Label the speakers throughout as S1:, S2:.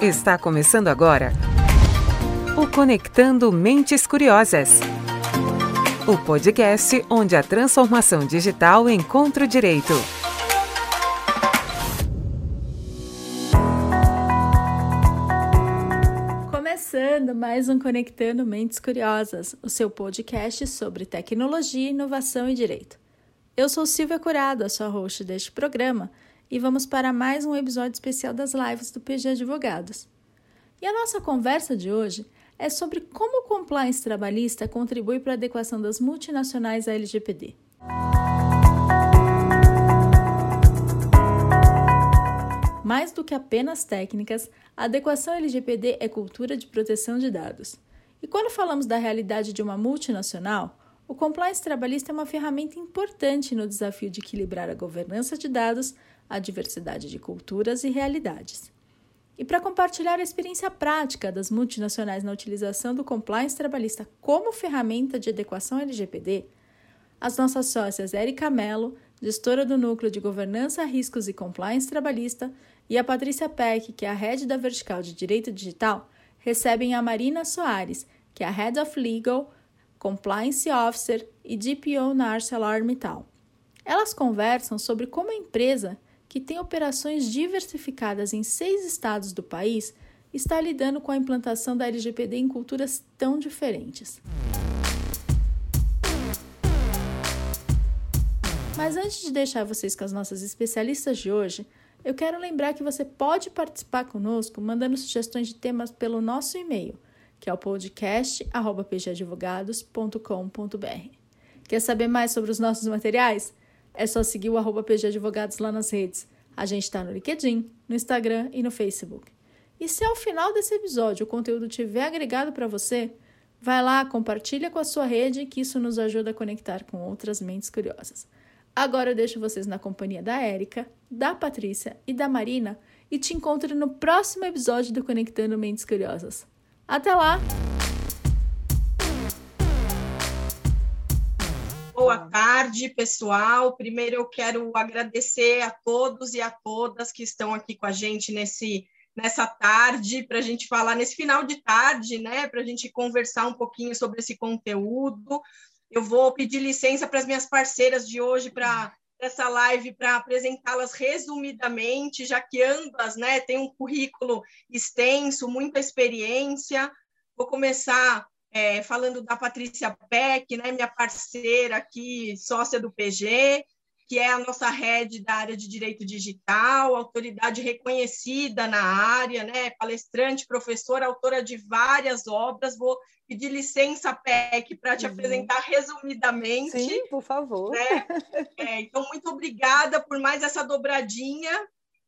S1: Está começando agora o Conectando Mentes Curiosas. O podcast onde a transformação digital encontra o direito.
S2: Começando mais um Conectando Mentes Curiosas, o seu podcast sobre tecnologia, inovação e direito. Eu sou Silvia Curado, a sua host deste programa e vamos para mais um episódio especial das lives do PG Advogados. E a nossa conversa de hoje é sobre como o compliance trabalhista contribui para a adequação das multinacionais à LGPD. Mais do que apenas técnicas, a adequação LGPD é cultura de proteção de dados. E quando falamos da realidade de uma multinacional, o compliance trabalhista é uma ferramenta importante no desafio de equilibrar a governança de dados a diversidade de culturas e realidades. E para compartilhar a experiência prática das multinacionais na utilização do compliance trabalhista como ferramenta de adequação LGPD, as nossas sócias Erika Mello, gestora do Núcleo de Governança, Riscos e Compliance Trabalhista, e a Patrícia Peck, que é a head da vertical de Direito Digital, recebem a Marina Soares, que é a Head of Legal, Compliance Officer e DPO na ArcelorMittal. Elas conversam sobre como a empresa que tem operações diversificadas em seis estados do país, está lidando com a implantação da LGPD em culturas tão diferentes. Mas antes de deixar vocês com as nossas especialistas de hoje, eu quero lembrar que você pode participar conosco mandando sugestões de temas pelo nosso e-mail, que é o podcast@pgadvogados.com.br. Quer saber mais sobre os nossos materiais? É só seguir o arroba PG Advogados lá nas redes. A gente está no LinkedIn, no Instagram e no Facebook. E se ao final desse episódio o conteúdo tiver agregado para você, vai lá, compartilha com a sua rede, que isso nos ajuda a conectar com outras mentes curiosas. Agora eu deixo vocês na companhia da Érica, da Patrícia e da Marina e te encontro no próximo episódio do Conectando Mentes Curiosas. Até lá!
S3: Boa tarde, pessoal. Primeiro eu quero agradecer a todos e a todas que estão aqui com a gente nesse nessa tarde para a gente falar nesse final de tarde, né? Para a gente conversar um pouquinho sobre esse conteúdo. Eu vou pedir licença para as minhas parceiras de hoje para essa live para apresentá-las resumidamente, já que ambas, né, têm um currículo extenso, muita experiência. Vou começar é, falando da Patrícia Peck, né, minha parceira aqui, sócia do PG, que é a nossa head da área de direito digital, autoridade reconhecida na área, né, palestrante, professora, autora de várias obras. Vou pedir licença, Peck, para te uhum. apresentar resumidamente.
S2: Sim, por favor.
S3: Né? É, então, muito obrigada por mais essa dobradinha,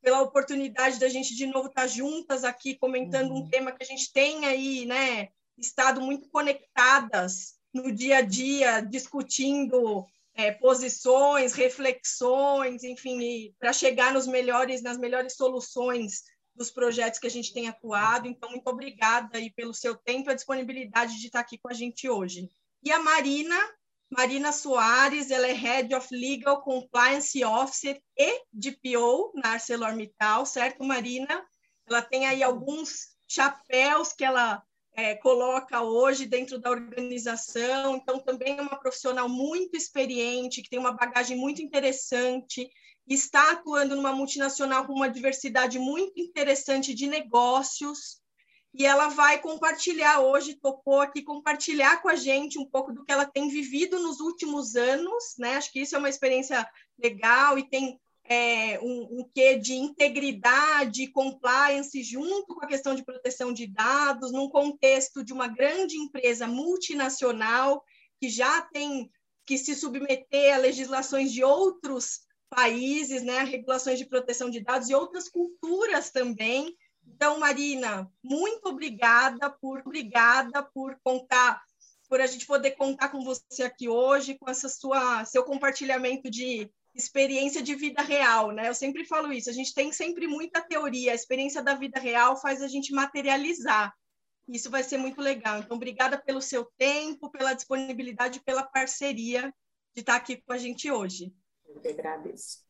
S3: pela oportunidade da gente de novo estar juntas aqui comentando uhum. um tema que a gente tem aí, né? Estado muito conectadas no dia a dia, discutindo é, posições, reflexões, enfim, para chegar nos melhores, nas melhores soluções dos projetos que a gente tem atuado. Então, muito obrigada aí pelo seu tempo e a disponibilidade de estar aqui com a gente hoje. E a Marina, Marina Soares, ela é Head of Legal Compliance Officer e DPO na ArcelorMittal, certo, Marina? Ela tem aí alguns chapéus que ela é, coloca hoje dentro da organização. Então, também é uma profissional muito experiente, que tem uma bagagem muito interessante, está atuando numa multinacional com uma diversidade muito interessante de negócios. E ela vai compartilhar hoje, topou aqui compartilhar com a gente um pouco do que ela tem vivido nos últimos anos, né? Acho que isso é uma experiência legal e tem é, um, um quê de integridade, compliance, junto com a questão de proteção de dados, num contexto de uma grande empresa multinacional que já tem que se submeter a legislações de outros países, né, regulações de proteção de dados e outras culturas também. Então, Marina, muito obrigada por obrigada por contar, por a gente poder contar com você aqui hoje, com essa sua seu compartilhamento de experiência de vida real, né? Eu sempre falo isso, a gente tem sempre muita teoria, a experiência da vida real faz a gente materializar. Isso vai ser muito legal. Então, obrigada pelo seu tempo, pela disponibilidade, pela parceria de estar aqui com a gente hoje.
S4: Eu que agradeço.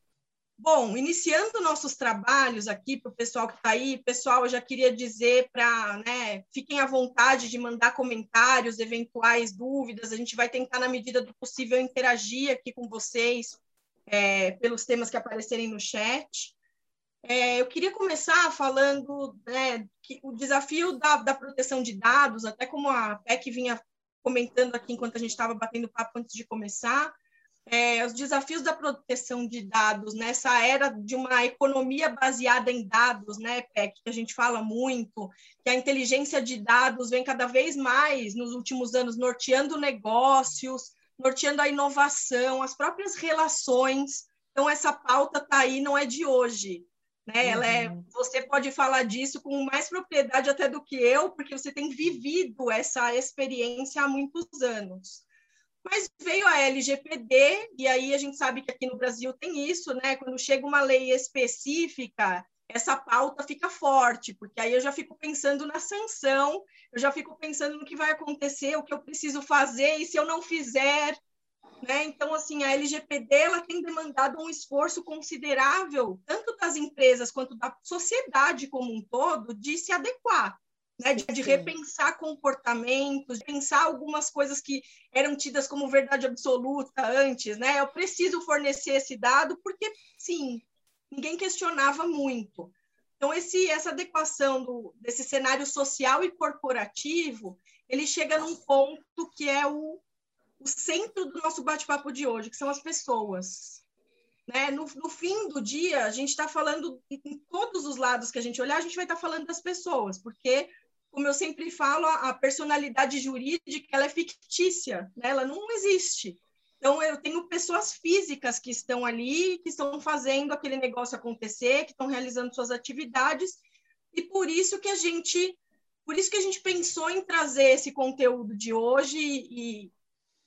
S3: Bom, iniciando nossos trabalhos aqui para o pessoal que está aí, pessoal, eu já queria dizer para, né, fiquem à vontade de mandar comentários, eventuais dúvidas, a gente vai tentar, na medida do possível, interagir aqui com vocês é, pelos temas que aparecerem no chat. É, eu queria começar falando né, que o desafio da, da proteção de dados, até como a PEC vinha comentando aqui enquanto a gente estava batendo papo antes de começar, é, os desafios da proteção de dados nessa era de uma economia baseada em dados, né, PEC, que a gente fala muito, que a inteligência de dados vem cada vez mais nos últimos anos norteando negócios, norteando a inovação, as próprias relações. Então, essa pauta está aí, não é de hoje. Né? Ela é, uhum. você pode falar disso com mais propriedade até do que eu, porque você tem vivido essa experiência há muitos anos. Mas veio a LGPD, e aí a gente sabe que aqui no Brasil tem isso, né? Quando chega uma lei específica, essa pauta fica forte, porque aí eu já fico pensando na sanção, eu já fico pensando no que vai acontecer, o que eu preciso fazer, e se eu não fizer. Né? Então, assim, a LGPD ela tem demandado um esforço considerável, tanto das empresas quanto da sociedade como um todo, de se adequar né, de, de, repensar comportamentos, de pensar algumas coisas que eram tidas como verdade absoluta antes, né? Eu preciso fornecer esse dado porque, sim, ninguém questionava muito. Então, esse, essa adequação do, desse cenário social e corporativo, ele chega num ponto que é o, o centro do nosso bate-papo de hoje, que são as pessoas. Né? No, no fim do dia, a gente está falando, em todos os lados que a gente olhar, a gente vai estar tá falando das pessoas, porque como eu sempre falo, a personalidade jurídica ela é fictícia, né? ela não existe. Então, eu tenho pessoas físicas que estão ali, que estão fazendo aquele negócio acontecer, que estão realizando suas atividades, e por isso que a gente, por isso que a gente pensou em trazer esse conteúdo de hoje e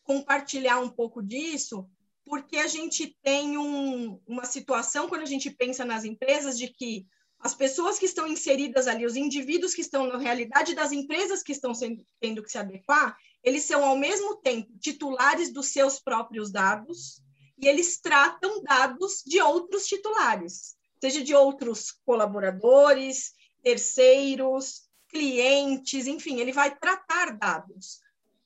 S3: compartilhar um pouco disso, porque a gente tem um, uma situação, quando a gente pensa nas empresas, de que as pessoas que estão inseridas ali, os indivíduos que estão na realidade das empresas que estão sendo, tendo que se adequar, eles são ao mesmo tempo titulares dos seus próprios dados e eles tratam dados de outros titulares, seja de outros colaboradores, terceiros, clientes, enfim, ele vai tratar dados.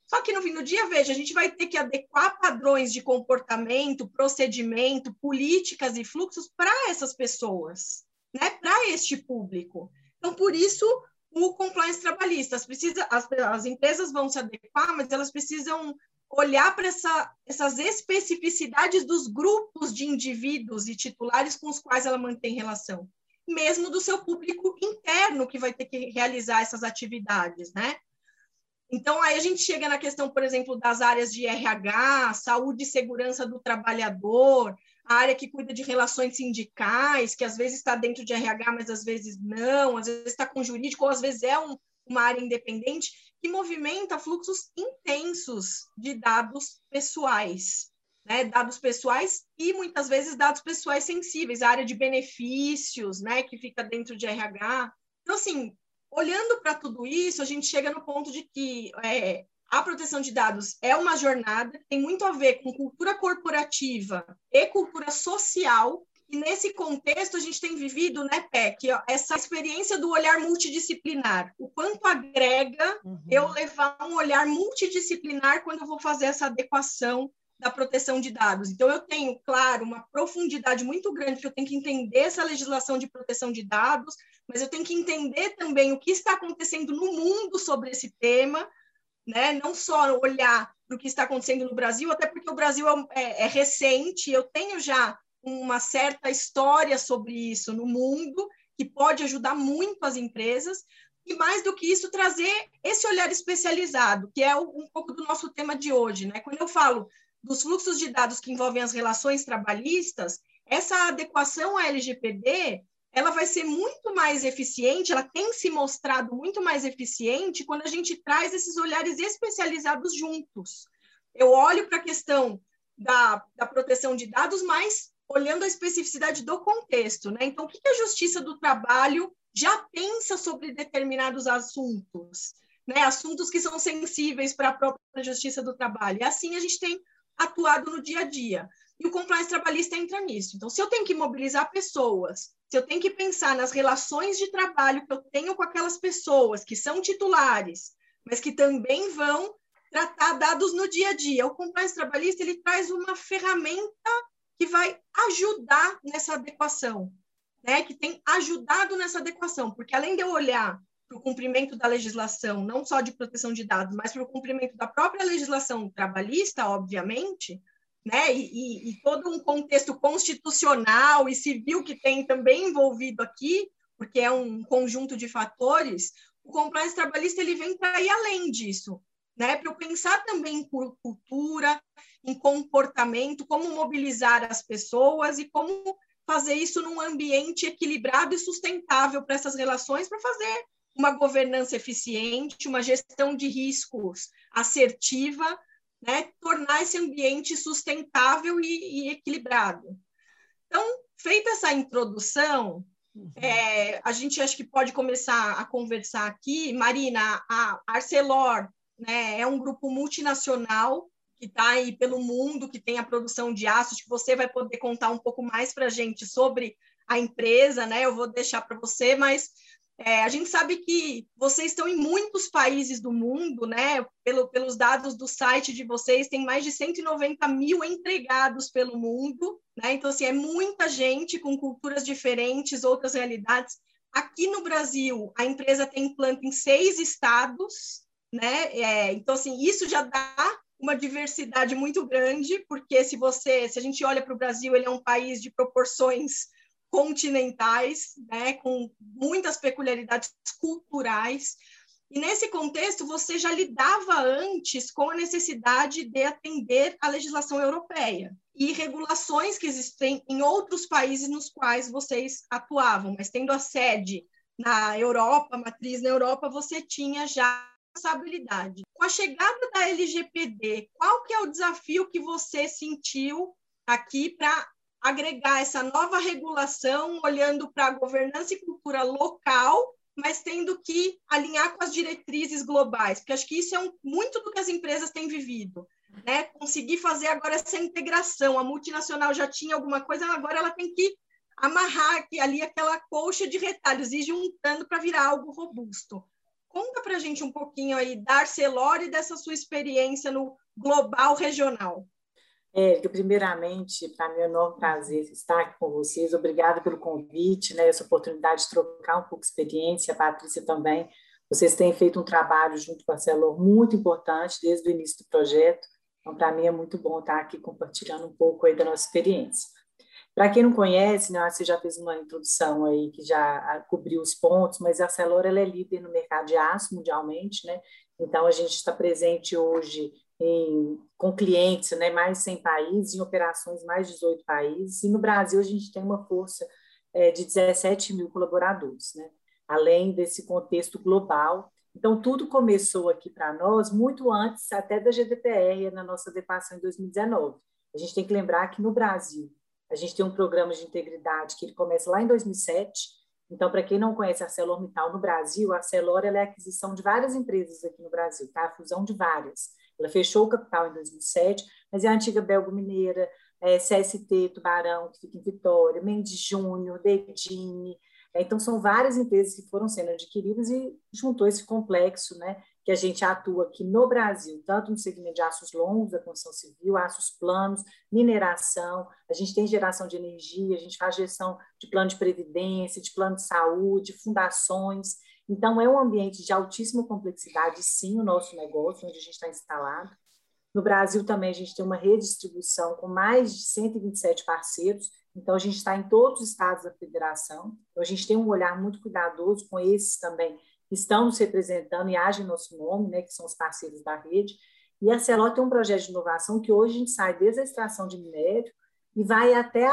S3: Só que no fim do dia, veja, a gente vai ter que adequar padrões de comportamento, procedimento, políticas e fluxos para essas pessoas né, para este público. Então, por isso, o compliance trabalhista. As, precisa, as, as empresas vão se adequar, mas elas precisam olhar para essa, essas especificidades dos grupos de indivíduos e titulares com os quais ela mantém relação, mesmo do seu público interno que vai ter que realizar essas atividades, né? Então, aí a gente chega na questão, por exemplo, das áreas de RH, saúde e segurança do trabalhador, área que cuida de relações sindicais, que às vezes está dentro de RH, mas às vezes não, às vezes está com jurídico, ou às vezes é um, uma área independente, que movimenta fluxos intensos de dados pessoais, né? dados pessoais e muitas vezes dados pessoais sensíveis, a área de benefícios, né? que fica dentro de RH. Então, assim, olhando para tudo isso, a gente chega no ponto de que é, a proteção de dados é uma jornada, tem muito a ver com cultura corporativa e cultura social. E nesse contexto, a gente tem vivido, né, PEC, essa experiência do olhar multidisciplinar. O quanto agrega uhum. eu levar um olhar multidisciplinar quando eu vou fazer essa adequação da proteção de dados. Então, eu tenho, claro, uma profundidade muito grande, que eu tenho que entender essa legislação de proteção de dados, mas eu tenho que entender também o que está acontecendo no mundo sobre esse tema, né? Não só olhar para o que está acontecendo no Brasil, até porque o Brasil é, é, é, recente, eu tenho já uma certa história sobre isso no mundo, que pode ajudar muito as empresas, e mais do que isso, trazer esse olhar especializado, que é um pouco do nosso tema de hoje. Né? Quando eu falo dos fluxos de dados que envolvem as relações trabalhistas, essa adequação à LGPD ela vai ser muito mais eficiente, ela tem se mostrado muito mais eficiente quando a gente traz esses olhares especializados juntos. Eu olho para a questão da, da proteção de dados, mas olhando a especificidade do contexto. Né? Então, o que a Justiça do Trabalho já pensa sobre determinados assuntos? Né? Assuntos que são sensíveis para a própria Justiça do Trabalho. E assim a gente tem atuado no dia a dia. E o compliance trabalhista entra nisso. Então, se eu tenho que mobilizar pessoas, se eu tenho que pensar nas relações de trabalho que eu tenho com aquelas pessoas que são titulares, mas que também vão tratar dados no dia a dia, o compliance trabalhista ele traz uma ferramenta que vai ajudar nessa adequação, né? Que tem ajudado nessa adequação, porque além de eu olhar para o cumprimento da legislação, não só de proteção de dados, mas para o cumprimento da própria legislação trabalhista, obviamente, né? E, e, todo um contexto constitucional e civil que tem também envolvido aqui, porque é um conjunto de fatores, o compliance trabalhista ele vem para ir além disso, né? Para eu pensar também em cultura, em comportamento, como mobilizar as pessoas e como fazer isso num ambiente equilibrado e sustentável para essas relações, para fazer uma governança eficiente, uma gestão de riscos assertiva, né, tornar esse ambiente sustentável e, e equilibrado. Então, feita essa introdução, uhum. é, a gente acho que pode começar a conversar aqui. Marina, a Arcelor né, é um grupo multinacional que está aí pelo mundo, que tem a produção de aços, que você vai poder contar um pouco mais para a gente sobre a empresa, né? Eu vou deixar para você, mas é, a gente sabe que vocês estão em muitos países do mundo, né? Pelo, pelos dados do site de vocês, tem mais de 190 mil empregados pelo mundo, né? Então, assim, é muita gente com culturas diferentes, outras realidades. Aqui no Brasil, a empresa tem planta em seis estados, né? É, então, assim, isso já dá uma diversidade muito grande, porque se você, se a gente olha para o Brasil, ele é um país de proporções continentais, né, com muitas peculiaridades culturais. E nesse contexto, você já lidava antes com a necessidade de atender à legislação europeia e regulações que existem em outros países nos quais vocês atuavam, mas tendo a sede na Europa, matriz na Europa, você tinha já responsabilidade. Com a chegada da LGPD, qual que é o desafio que você sentiu aqui para agregar essa nova regulação, olhando para a governança e cultura local, mas tendo que alinhar com as diretrizes globais, porque acho que isso é um, muito do que as empresas têm vivido. Né? Conseguir fazer agora essa integração. A multinacional já tinha alguma coisa, agora ela tem que amarrar ali aquela colcha de retalhos e juntando para virar algo robusto. Conta para a gente um pouquinho aí da Arcelor e dessa sua experiência no global regional.
S4: Érica, primeiramente, para mim é um enorme prazer estar aqui com vocês. Obrigada pelo convite, né, essa oportunidade de trocar um pouco de experiência, a Patrícia também. Vocês têm feito um trabalho junto com a Celor muito importante desde o início do projeto. Então, para mim é muito bom estar aqui compartilhando um pouco aí da nossa experiência. Para quem não conhece, né, você já fez uma introdução aí que já cobriu os pontos, mas a Celor ela é líder no mercado de aço mundialmente, né? Então a gente está presente hoje em, com clientes, né, mais de 100 países, em operações mais de 18 países, e no Brasil a gente tem uma força é, de 17 mil colaboradores, né, além desse contexto global. Então, tudo começou aqui para nós muito antes até da GDPR, na nossa adequação em 2019. A gente tem que lembrar que no Brasil, a gente tem um programa de integridade que ele começa lá em 2007. Então, para quem não conhece a ArcelorMittal no Brasil, a Arcelor é a aquisição de várias empresas aqui no Brasil, tá? A fusão de várias. Ela fechou o capital em 2007, mas é a antiga Belgo Mineira, é, CST Tubarão, que fica em Vitória, Mendes Júnior, Dedini. É, então, são várias empresas que foram sendo adquiridas e juntou esse complexo, né, que a gente atua aqui no Brasil, tanto no segmento de aços longos da construção civil, aços planos, mineração, a gente tem geração de energia, a gente faz gestão de plano de previdência, de plano de saúde, fundações. Então, é um ambiente de altíssima complexidade, sim, o nosso negócio, onde a gente está instalado. No Brasil também a gente tem uma redistribuição com mais de 127 parceiros, então a gente está em todos os estados da federação. Então a gente tem um olhar muito cuidadoso com esses também que estão nos representando e agem em nosso nome, né, que são os parceiros da rede. E a Celó tem um projeto de inovação que hoje a gente sai desde a extração de minério e vai até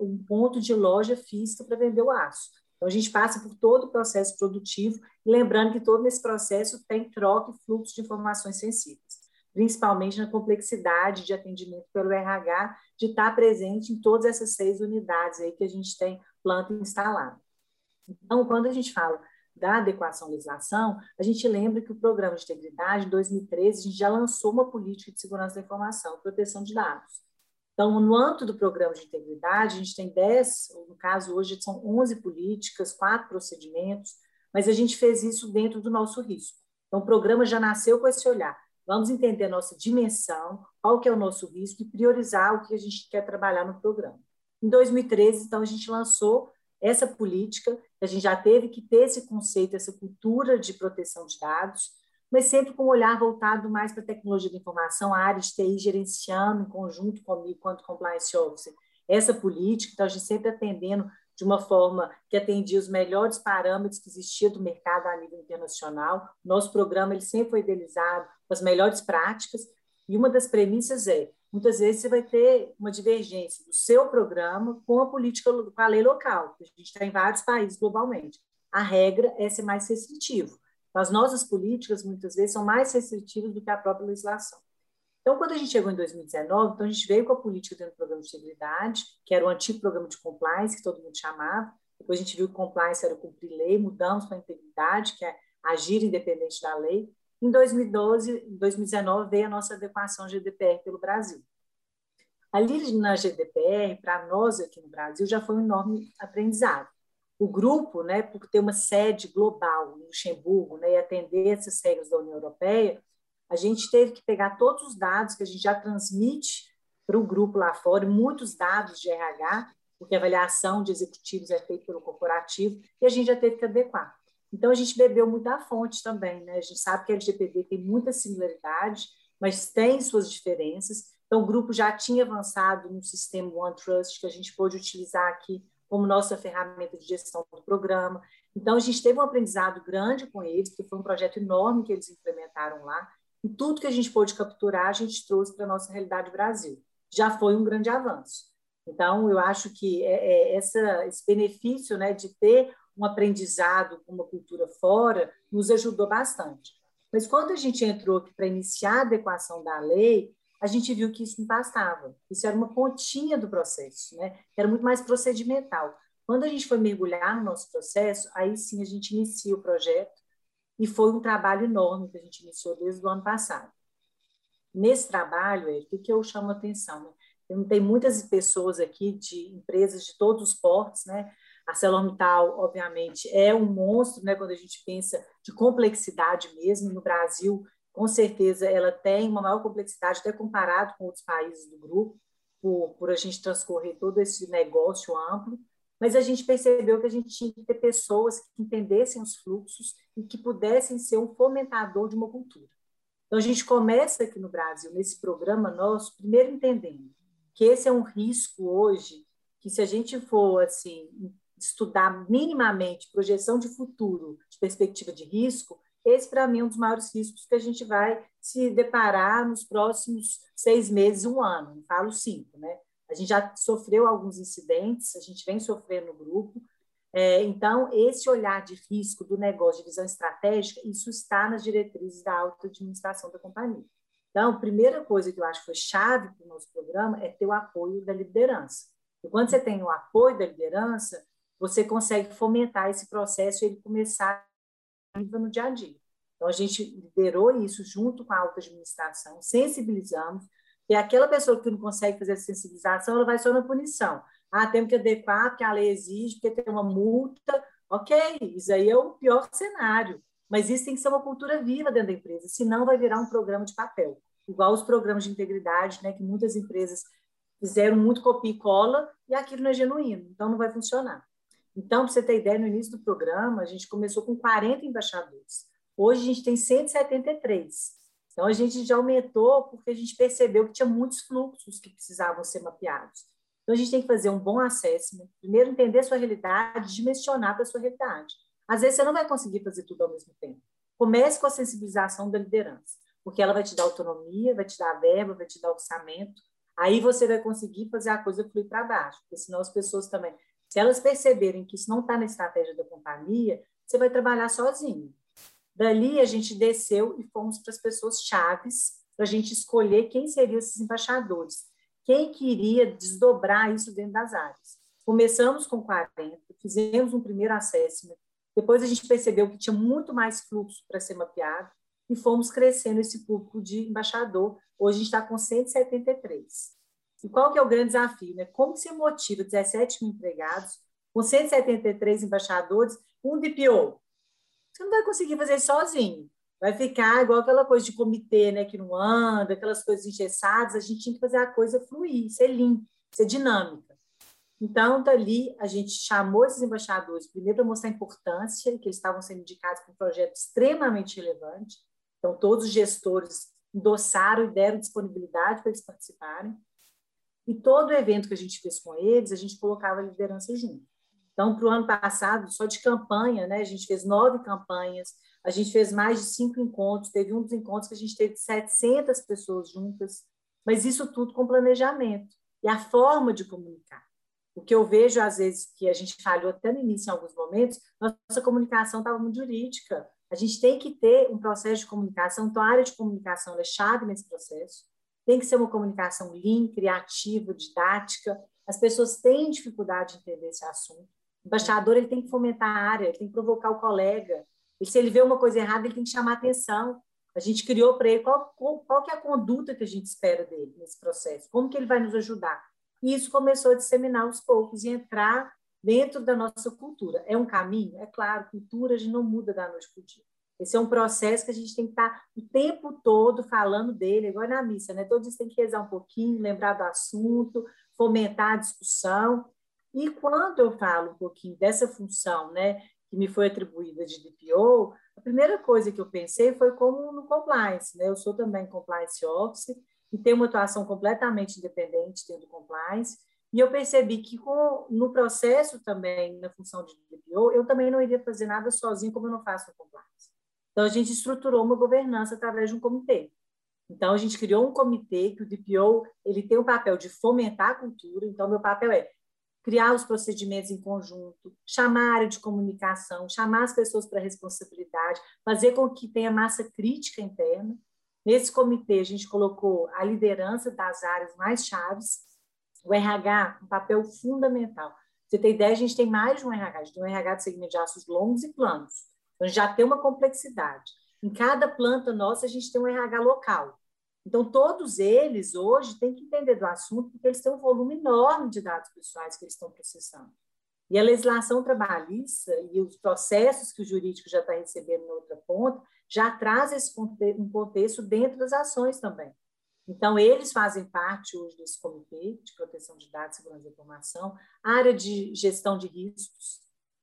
S4: um ponto de loja física para vender o aço. Então, a gente passa por todo o processo produtivo, lembrando que todo esse processo tem troca e fluxo de informações sensíveis, principalmente na complexidade de atendimento pelo RH, de estar presente em todas essas seis unidades aí que a gente tem planta instalada. Então, quando a gente fala da adequação à legislação, a gente lembra que o Programa de Integridade, em 2013, a gente já lançou uma política de segurança da informação, proteção de dados. Então, no âmbito do Programa de Integridade, a gente tem 10, no caso hoje são 11 políticas, quatro procedimentos, mas a gente fez isso dentro do nosso risco. Então, o programa já nasceu com esse olhar. Vamos entender a nossa dimensão, qual que é o nosso risco e priorizar o que a gente quer trabalhar no programa. Em 2013, então, a gente lançou essa política, a gente já teve que ter esse conceito, essa cultura de proteção de dados, mas sempre com um olhar voltado mais para a tecnologia da informação, a área de TI gerenciando em conjunto comigo, quanto compliance officer, essa política, então a gente sempre atendendo de uma forma que atendia os melhores parâmetros que existia do mercado a nível internacional. Nosso programa ele sempre foi idealizado com as melhores práticas, e uma das premissas é muitas vezes você vai ter uma divergência do seu programa com a política, com a lei local, a gente está em vários países globalmente. A regra é ser mais restritivo. As nossas políticas, muitas vezes, são mais restritivas do que a própria legislação. Então, quando a gente chegou em 2019, então a gente veio com a política dentro do programa de integridade, que era o antigo programa de compliance, que todo mundo chamava. Depois a gente viu que compliance era cumprir lei, mudamos para integridade, que é agir independente da lei. Em 2012, 2019, veio a nossa adequação GDPR pelo Brasil. Ali na GDPR, para nós aqui no Brasil, já foi um enorme aprendizado. O grupo, né, por ter uma sede global em Luxemburgo né, e atender essas regras da União Europeia, a gente teve que pegar todos os dados que a gente já transmite para o grupo lá fora, muitos dados de RH, porque a avaliação de executivos é feita pelo corporativo, e a gente já teve que adequar. Então, a gente bebeu muito da fonte também, né? A gente sabe que a LGPD tem muita similaridade, mas tem suas diferenças. Então, o grupo já tinha avançado no sistema OneTrust, que a gente pôde utilizar aqui como nossa ferramenta de gestão do programa. Então, a gente teve um aprendizado grande com eles, que foi um projeto enorme que eles implementaram lá, e tudo que a gente pôde capturar, a gente trouxe para a nossa realidade Brasil. Já foi um grande avanço. Então, eu acho que é, é essa, esse benefício né, de ter um aprendizado com uma cultura fora nos ajudou bastante. Mas quando a gente entrou aqui para iniciar a adequação da lei, a gente viu que isso não bastava. Isso era uma pontinha do processo, né? era muito mais procedimental. Quando a gente foi mergulhar no nosso processo, aí sim a gente inicia o projeto e foi um trabalho enorme que a gente iniciou desde o ano passado. Nesse trabalho, o que eu chamo a atenção? Né? Tem muitas pessoas aqui de empresas de todos os portes, né? A ArcelorMittal, obviamente, é um monstro, né? Quando a gente pensa de complexidade mesmo. No Brasil, com certeza, ela tem uma maior complexidade, até comparado com outros países do grupo, por, por a gente transcorrer todo esse negócio amplo mas a gente percebeu que a gente tinha que ter pessoas que entendessem os fluxos e que pudessem ser um fomentador de uma cultura. Então, a gente começa aqui no Brasil, nesse programa nosso, primeiro entendendo que esse é um risco hoje, que se a gente for assim estudar minimamente projeção de futuro, de perspectiva de risco, esse, para mim, é um dos maiores riscos que a gente vai se deparar nos próximos seis meses, um ano, não falo cinco, né? A gente já sofreu alguns incidentes, a gente vem sofrendo no grupo. É, então, esse olhar de risco do negócio, de visão estratégica, isso está nas diretrizes da alta administração da companhia. Então, a primeira coisa que eu acho que foi chave para o nosso programa é ter o apoio da liderança. E quando você tem o apoio da liderança, você consegue fomentar esse processo e ele começar no dia a dia. Então, a gente liderou isso junto com a alta administração, sensibilizamos, e aquela pessoa que não consegue fazer a sensibilização, ela vai só na punição. Ah, temos que adequar, porque a lei exige, porque tem uma multa. Ok, isso aí é o pior cenário. Mas isso tem que ser uma cultura viva dentro da empresa, senão vai virar um programa de papel. Igual os programas de integridade, né, que muitas empresas fizeram muito copia e cola, e aquilo não é genuíno, então não vai funcionar. Então, para você ter ideia, no início do programa, a gente começou com 40 embaixadores. Hoje a gente tem 173. Então, a gente já aumentou porque a gente percebeu que tinha muitos fluxos que precisavam ser mapeados. Então, a gente tem que fazer um bom assessment, primeiro entender a sua realidade, dimensionar para a sua realidade. Às vezes, você não vai conseguir fazer tudo ao mesmo tempo. Comece com a sensibilização da liderança, porque ela vai te dar autonomia, vai te dar verba, vai te dar orçamento. Aí você vai conseguir fazer a coisa fluir para baixo, porque senão as pessoas também, se elas perceberem que isso não está na estratégia da companhia, você vai trabalhar sozinho. Dali a gente desceu e fomos para as pessoas chaves para a gente escolher quem seriam esses embaixadores, quem queria desdobrar isso dentro das áreas. Começamos com 40, fizemos um primeiro assessment, Depois a gente percebeu que tinha muito mais fluxo para ser mapeado e fomos crescendo esse público de embaixador. Hoje a gente está com 173. E qual que é o grande desafio? Né? Como você motiva 17 mil empregados com 173 embaixadores, um DPO? Você não vai conseguir fazer isso sozinho. Vai ficar igual aquela coisa de comitê, né, que não anda, aquelas coisas engessadas. A gente tinha que fazer a coisa fluir, ser limpo, ser dinâmica. Então, dali, a gente chamou esses embaixadores, primeiro para mostrar a importância, que eles estavam sendo indicados para um projeto extremamente relevante. Então, todos os gestores endossaram e deram disponibilidade para eles participarem. E todo evento que a gente fez com eles, a gente colocava a liderança junto. Então, para o ano passado, só de campanha, né, a gente fez nove campanhas, a gente fez mais de cinco encontros, teve um dos encontros que a gente teve 700 pessoas juntas, mas isso tudo com planejamento e a forma de comunicar. O que eu vejo, às vezes, que a gente falhou até no início, em alguns momentos, nossa comunicação estava muito jurídica. A gente tem que ter um processo de comunicação, então a área de comunicação é chave nesse processo. Tem que ser uma comunicação lean, criativa, didática. As pessoas têm dificuldade de entender esse assunto. O embaixador ele tem que fomentar a área, ele tem que provocar o colega. E se ele vê uma coisa errada, ele tem que chamar atenção. A gente criou para ele qual, qual, qual é a conduta que a gente espera dele nesse processo, como que ele vai nos ajudar. E isso começou a disseminar aos poucos e entrar dentro da nossa cultura. É um caminho? É claro, cultura a gente não muda da noite para o dia. Esse é um processo que a gente tem que estar o tempo todo falando dele, igual na missa, né? Todos têm que rezar um pouquinho, lembrar do assunto, fomentar a discussão. E quando eu falo um pouquinho dessa função, né, que me foi atribuída de DPO, a primeira coisa que eu pensei foi como no compliance, né? Eu sou também compliance officer e tenho uma atuação completamente independente dentro do compliance. E eu percebi que com, no processo também, na função de DPO, eu também não iria fazer nada sozinho, como eu não faço no compliance. Então, a gente estruturou uma governança através de um comitê. Então, a gente criou um comitê que o DPO ele tem o papel de fomentar a cultura. Então, meu papel é criar os procedimentos em conjunto, chamar a área de comunicação, chamar as pessoas para responsabilidade, fazer com que tenha massa crítica interna. Nesse comitê, a gente colocou a liderança das áreas mais chaves, o RH, um papel fundamental. Você tem ideia, a gente tem mais de um RH, a gente tem um RH de segmento de aços longos e planos. Então, já tem uma complexidade. Em cada planta nossa, a gente tem um RH local. Então, todos eles hoje têm que entender do assunto, porque eles têm um volume enorme de dados pessoais que eles estão processando. E a legislação trabalhista e os processos que o jurídico já está recebendo na outra ponta já traz esse um contexto dentro das ações também. Então, eles fazem parte hoje desse comitê de proteção de dados segurança da informação, área de gestão de riscos,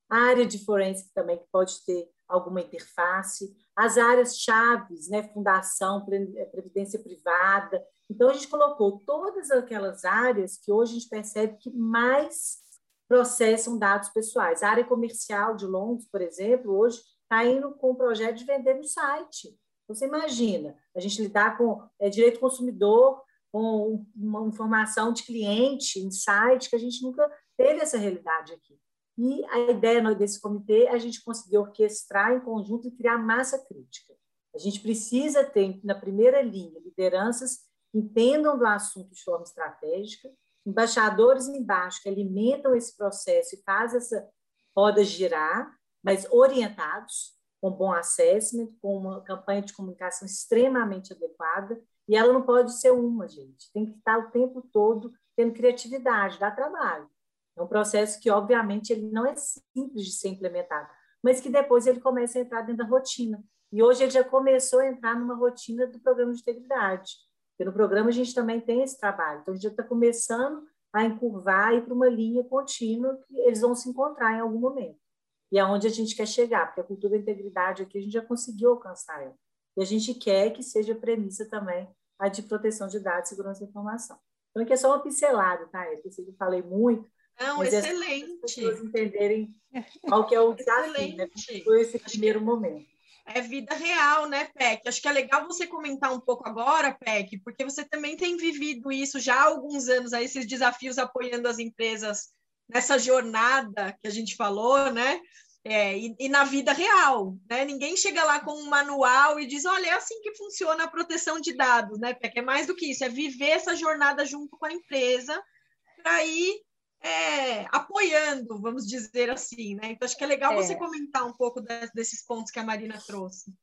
S4: área de forense também, que pode ter alguma interface, as áreas chaves, né, fundação, é, previdência privada. Então, a gente colocou todas aquelas áreas que hoje a gente percebe que mais processam dados pessoais. A área comercial de Londres, por exemplo, hoje está indo com o projeto de vender no site. Você imagina, a gente lidar com é, direito consumidor, com uma informação de cliente, insight, que a gente nunca teve essa realidade aqui. E a ideia desse comitê é a gente conseguir orquestrar em conjunto e criar massa crítica. A gente precisa ter, na primeira linha, lideranças que entendam do assunto de forma estratégica, embaixadores embaixo que alimentam esse processo e fazem essa roda girar, mas orientados, com bom assessment, com uma campanha de comunicação extremamente adequada, e ela não pode ser uma, gente. Tem que estar o tempo todo tendo criatividade, dá trabalho. É um processo que, obviamente, ele não é simples de ser implementado, mas que depois ele começa a entrar dentro da rotina. E hoje ele já começou a entrar numa rotina do programa de integridade. Porque no programa a gente também tem esse trabalho. Então, a gente já está começando a encurvar e para uma linha contínua que eles vão se encontrar em algum momento. E é onde a gente quer chegar, porque a cultura da integridade aqui a gente já conseguiu alcançar ela. E a gente quer que seja premissa também a de proteção de dados segurança da informação. Então, aqui é só uma pincelada, tá? Eu sei que falei muito,
S3: não, Mas excelente. As
S4: pessoas entenderem qual que é o desafio, né? Foi esse primeiro momento.
S3: É vida real, né, Peck? Acho que é legal você comentar um pouco agora, Peck, porque você também tem vivido isso já há alguns anos, aí, esses desafios apoiando as empresas nessa jornada que a gente falou, né? É, e, e, na vida real, né? Ninguém chega lá com um manual e diz, olha, é assim que funciona a proteção de dados, né, Peck? É mais do que isso, é viver essa jornada junto com a empresa para ir é, apoiando, vamos dizer assim, né? Então acho que é legal é. você comentar um pouco desses pontos que a Marina trouxe.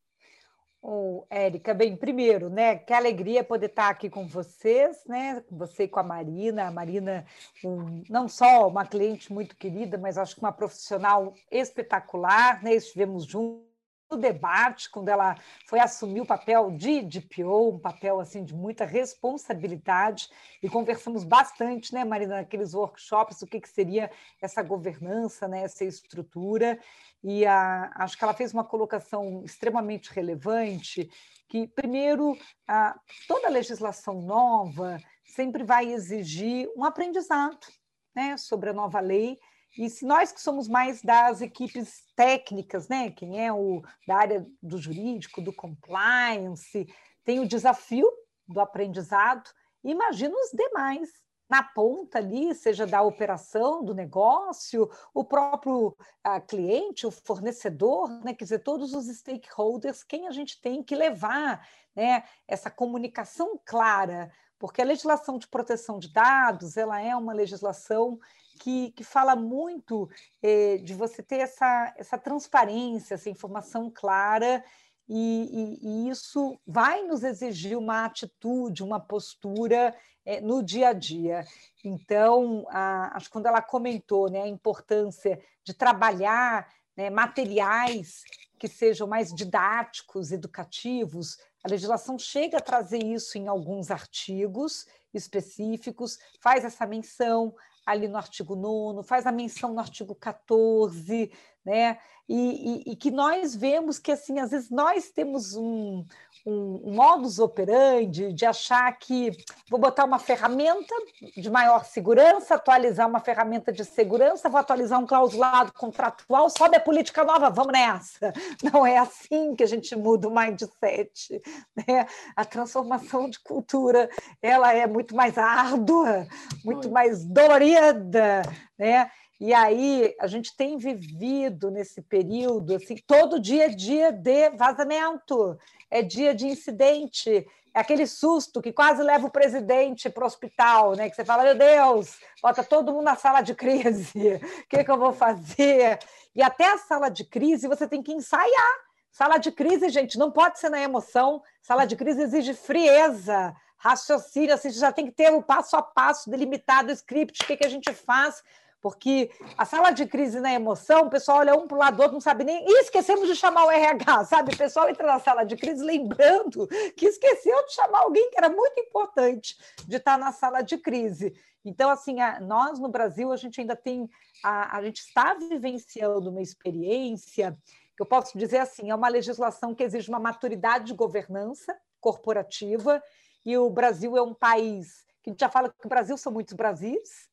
S5: Oh, Érica, bem, primeiro, né, que alegria poder estar aqui com vocês, né, com você e com a Marina, a Marina, um, não só uma cliente muito querida, mas acho que uma profissional espetacular, né, estivemos juntos debate, quando ela foi assumir o papel de DPO, um papel assim de muita responsabilidade, e conversamos bastante, né, Marina, naqueles workshops, o que, que seria essa governança, né, essa estrutura, e a, acho que ela fez uma colocação extremamente relevante, que, primeiro, a, toda legislação nova sempre vai exigir um aprendizado né, sobre a nova lei, e se nós que somos mais das equipes técnicas, né, quem é o da área do jurídico, do compliance, tem o desafio do aprendizado, imagina os demais na ponta ali, seja da operação do negócio, o próprio a, cliente, o fornecedor, né? quer dizer, todos os stakeholders, quem a gente tem que levar né? essa comunicação clara, porque a legislação de proteção de dados ela é uma legislação que, que fala muito eh, de você ter essa, essa transparência, essa informação clara, e, e, e isso vai nos exigir uma atitude, uma postura eh, no dia a dia. Então, a, acho que quando ela comentou né, a importância de trabalhar né, materiais que sejam mais didáticos, educativos, a legislação chega a trazer isso em alguns artigos específicos, faz essa menção, ali no artigo 9, faz a menção no artigo 14, né? E, e, e, que nós vemos que, assim, às vezes nós temos um, um, modus operandi de achar que vou botar uma ferramenta de maior segurança, atualizar uma ferramenta de segurança, vou atualizar um clausulado contratual, sobe a política nova, vamos nessa. Não é assim que a gente muda o mindset. Né? A transformação de cultura ela é muito mais árdua, muito mais dolorida, né? E aí a gente tem vivido nesse período assim, todo dia é dia de vazamento, é dia de incidente, é aquele susto que quase leva o presidente para o hospital, né? Que você fala, meu Deus, bota todo mundo na sala de crise, o que, que eu vou fazer? E até a sala de crise você tem que ensaiar. Sala de crise, gente, não pode ser na emoção. Sala de crise exige frieza, raciocínio, assim, já tem que ter o passo a passo delimitado, o script, o que, que a gente faz porque a sala de crise na emoção, o pessoal olha um para o lado do outro, não sabe nem. E esquecemos de chamar o RH, sabe? O pessoal entra na sala de crise lembrando que esqueceu de chamar alguém que era muito importante de estar na sala de crise. Então, assim, a, nós no Brasil, a gente ainda tem. A, a gente está vivenciando uma experiência que eu posso dizer assim: é uma legislação que exige uma maturidade de governança corporativa, e o Brasil é um país que a gente já fala que o Brasil são muitos Brasis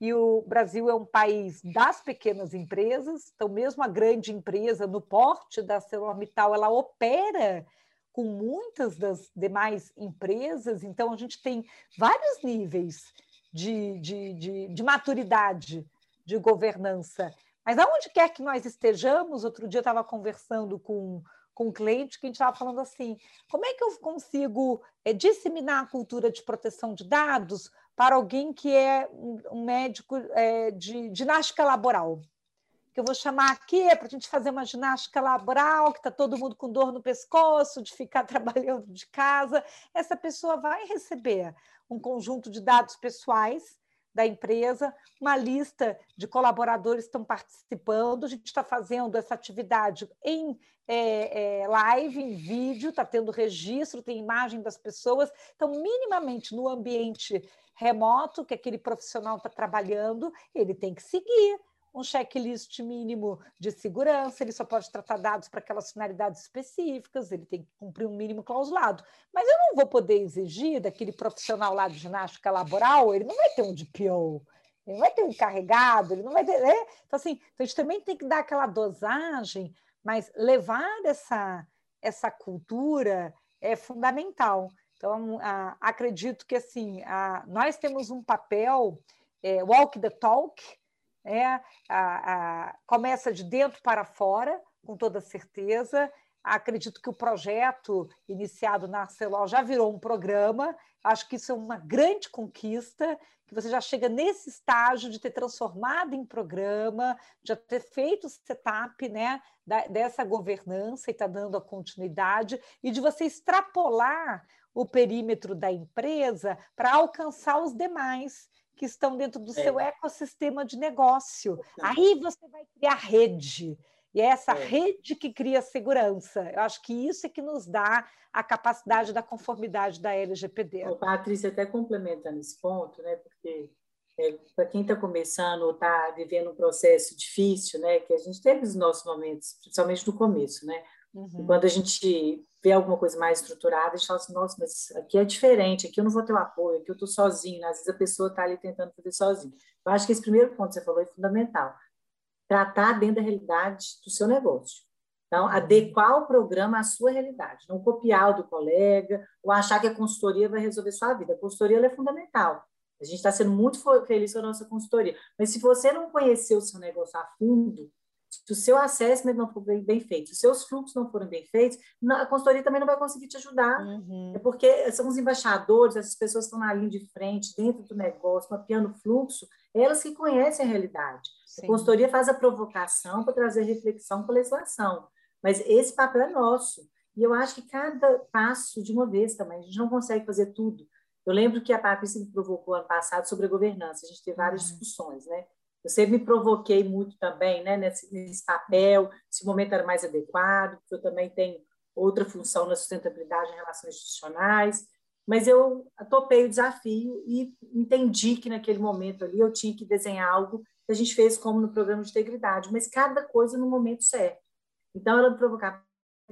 S5: e o Brasil é um país das pequenas empresas, então mesmo a grande empresa no porte da ArcelorMittal, ela opera com muitas das demais empresas, então a gente tem vários níveis de, de, de, de maturidade de governança. Mas aonde quer que nós estejamos, outro dia eu estava conversando com, com um cliente que a gente estava falando assim: como é que eu consigo é, disseminar a cultura de proteção de dados para alguém que é um médico é, de ginástica laboral. Que eu vou chamar aqui é para a gente fazer uma ginástica laboral, que está todo mundo com dor no pescoço, de ficar trabalhando de casa. Essa pessoa vai receber um conjunto de dados pessoais da empresa, uma lista de colaboradores que estão participando. A gente está fazendo essa atividade em é, é, live, em vídeo, está tendo registro, tem imagem das pessoas. Então, minimamente no ambiente remoto que aquele profissional está trabalhando, ele tem que seguir um checklist mínimo de segurança, ele só pode tratar dados para aquelas finalidades específicas, ele tem que cumprir um mínimo clausulado. Mas eu não vou poder exigir daquele profissional lá de ginástica laboral, ele não vai ter um DPO, ele não vai ter um encarregado, ele não vai ter. Né? Então, assim, então a gente também tem que dar aquela dosagem, mas levar essa, essa cultura é fundamental. Então, a, acredito que assim, a, nós temos um papel, é, walk the talk, é, a, começa de dentro para fora, com toda certeza. Acredito que o projeto iniciado na Arcelor já virou um programa. Acho que isso é uma grande conquista, que você já chega nesse estágio de ter transformado em programa, já ter feito o setup né, dessa governança e está dando a continuidade, e de você extrapolar o perímetro da empresa para alcançar os demais que estão dentro do é. seu ecossistema de negócio. Aí você vai criar rede. E é essa é. rede que cria segurança. Eu acho que isso é que nos dá a capacidade da conformidade da LGPD.
S4: Ô, Patrícia, até complementando esse ponto, né? porque é, para quem está começando ou está vivendo um processo difícil, né? que a gente teve os nossos momentos, principalmente no começo, né? Uhum. quando a gente vê alguma coisa mais estruturada, a gente fala assim, nossa, mas aqui é diferente, aqui eu não vou ter o apoio, aqui eu estou sozinho, às vezes a pessoa está ali tentando fazer sozinho. Eu acho que esse primeiro ponto que você falou é fundamental tratar dentro da realidade do seu negócio. Então, uhum. adequar o programa à sua realidade, não copiar o do colega ou achar que a consultoria vai resolver sua vida. A consultoria é fundamental. A gente está sendo muito feliz com a nossa consultoria. Mas se você não conhecer o seu negócio a fundo, se o seu assessment não for bem, bem feito, se os seus fluxos não forem bem feitos, a consultoria também não vai conseguir te ajudar. Uhum. É porque são os embaixadores, essas pessoas que estão na linha de frente, dentro do negócio, mapeando o fluxo, elas que conhecem a realidade. Sim. A consultoria faz a provocação para trazer reflexão para a legislação, mas esse papel é nosso. E eu acho que cada passo de uma vez também, a gente não consegue fazer tudo. Eu lembro que a Patrícia me provocou ano passado sobre a governança, a gente teve várias uhum. discussões, né? Eu sempre me provoquei muito também, né, nesse, nesse papel, se o momento era mais adequado, porque eu também tenho outra função na sustentabilidade em relações institucionais, mas eu topei o desafio e entendi que naquele momento ali eu tinha que desenhar algo que a gente fez como no programa de integridade, mas cada coisa no momento certo. Então, ela me provocava,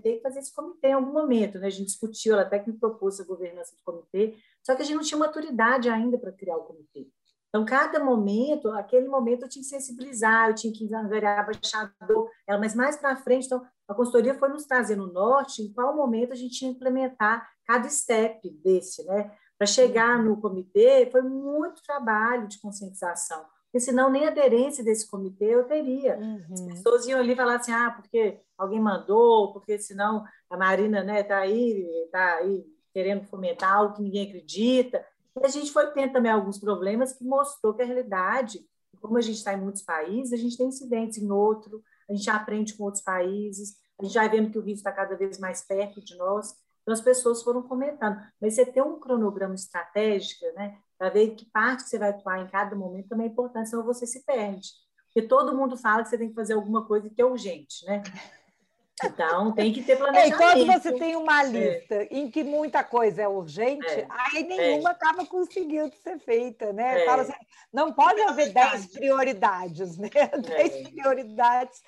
S4: que fazer esse comitê em algum momento, né? A gente discutiu, ela até que me propôs a governança do comitê, só que a gente não tinha maturidade ainda para criar o comitê. Então, cada momento, aquele momento eu tinha que sensibilizar, eu tinha que angariar baixador, mas mais para frente, então, a consultoria foi nos trazer no norte em qual momento a gente tinha que implementar cada step desse, né? Para chegar no comitê, foi muito trabalho de conscientização porque senão nem aderência desse comitê eu teria. Uhum. As pessoas iam ali falar assim, ah, porque alguém mandou, porque senão a Marina está né, tá aí, tá aí querendo fomentar algo que ninguém acredita. E a gente foi tendo também alguns problemas que mostrou que a realidade, como a gente está em muitos países, a gente tem incidentes em outro, a gente aprende com outros países, a gente vai vendo que o risco está cada vez mais perto de nós. Então, as pessoas foram comentando. Mas você ter um cronograma estratégico, né? para ver que parte você vai atuar em cada momento também é importante, senão você se perde. Porque todo mundo fala que você tem que fazer alguma coisa que é urgente, né? Então, tem que ter planejamento.
S5: É, quando você tem uma lista é. em que muita coisa é urgente, é. aí nenhuma é. acaba conseguindo ser feita, né? É. Fala assim, não pode haver dez prioridades, né? Dez é. prioridades,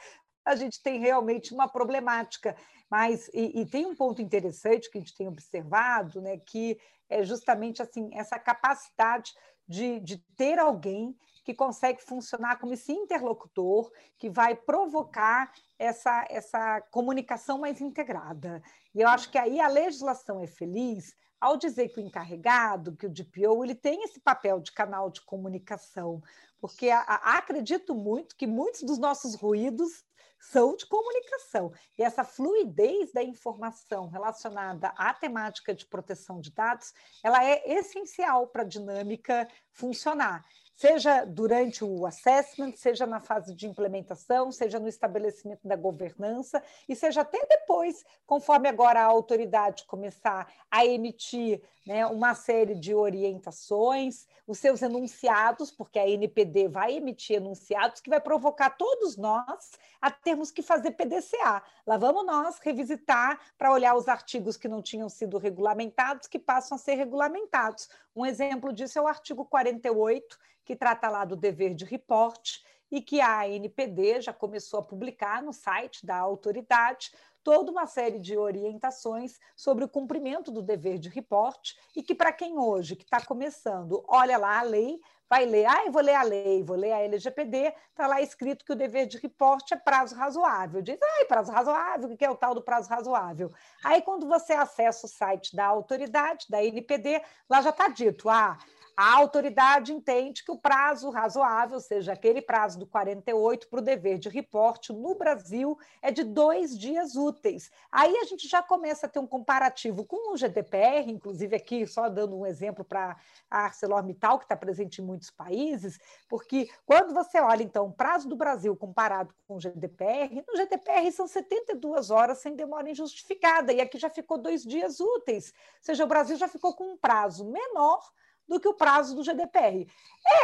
S5: a gente tem realmente uma problemática. Mas, e, e, tem um ponto interessante que a gente tem observado, né, que é justamente assim essa capacidade de, de ter alguém que consegue funcionar como esse interlocutor que vai provocar essa, essa comunicação mais integrada. E eu acho que aí a legislação é feliz ao dizer que o encarregado, que o DPO, ele tem esse papel de canal de comunicação, porque a, a, acredito muito que muitos dos nossos ruídos são de comunicação. E essa fluidez da informação relacionada à temática de proteção de dados, ela é essencial para a dinâmica funcionar seja durante o assessment, seja na fase de implementação, seja no estabelecimento da governança e seja até depois, conforme agora a autoridade começar a emitir né, uma série de orientações, os seus enunciados, porque a NPD vai emitir enunciados que vai provocar todos nós a termos que fazer PDCA. Lá vamos nós revisitar para olhar os artigos que não tinham sido regulamentados, que passam a ser regulamentados. Um exemplo disso é o artigo 48, que trata lá do dever de reporte e que a ANPD já começou a publicar no site da autoridade toda uma série de orientações sobre o cumprimento do dever de reporte e que para quem hoje que está começando olha lá a lei vai ler, ah, eu vou ler a lei, vou ler a LGPD, está lá escrito que o dever de reporte é prazo razoável. Diz, ah, prazo razoável, o que é o tal do prazo razoável? Aí, quando você acessa o site da autoridade, da NPD, lá já está dito, ah, a autoridade entende que o prazo razoável, seja aquele prazo do 48 para o dever de reporte no Brasil, é de dois dias úteis. Aí a gente já começa a ter um comparativo com o GDPR, inclusive aqui, só dando um exemplo para a ArcelorMittal, que está presente em muitos países, porque quando você olha, então, o prazo do Brasil comparado com o GDPR, no GDPR são 72 horas sem demora injustificada, e aqui já ficou dois dias úteis, ou seja, o Brasil já ficou com um prazo menor do que o prazo do GDPR.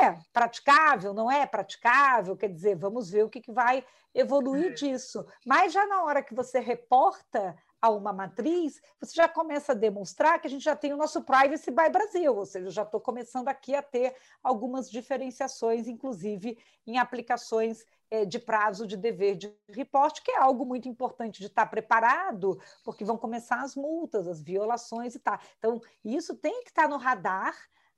S5: É praticável, não é praticável? Quer dizer, vamos ver o que, que vai evoluir é. disso. Mas já na hora que você reporta a uma matriz, você já começa a demonstrar que a gente já tem o nosso Privacy by Brasil, ou seja, já estou começando aqui a ter algumas diferenciações, inclusive em aplicações é, de prazo de dever de reporte, que é algo muito importante de estar preparado, porque vão começar as multas, as violações e tal. Então, isso tem que estar no radar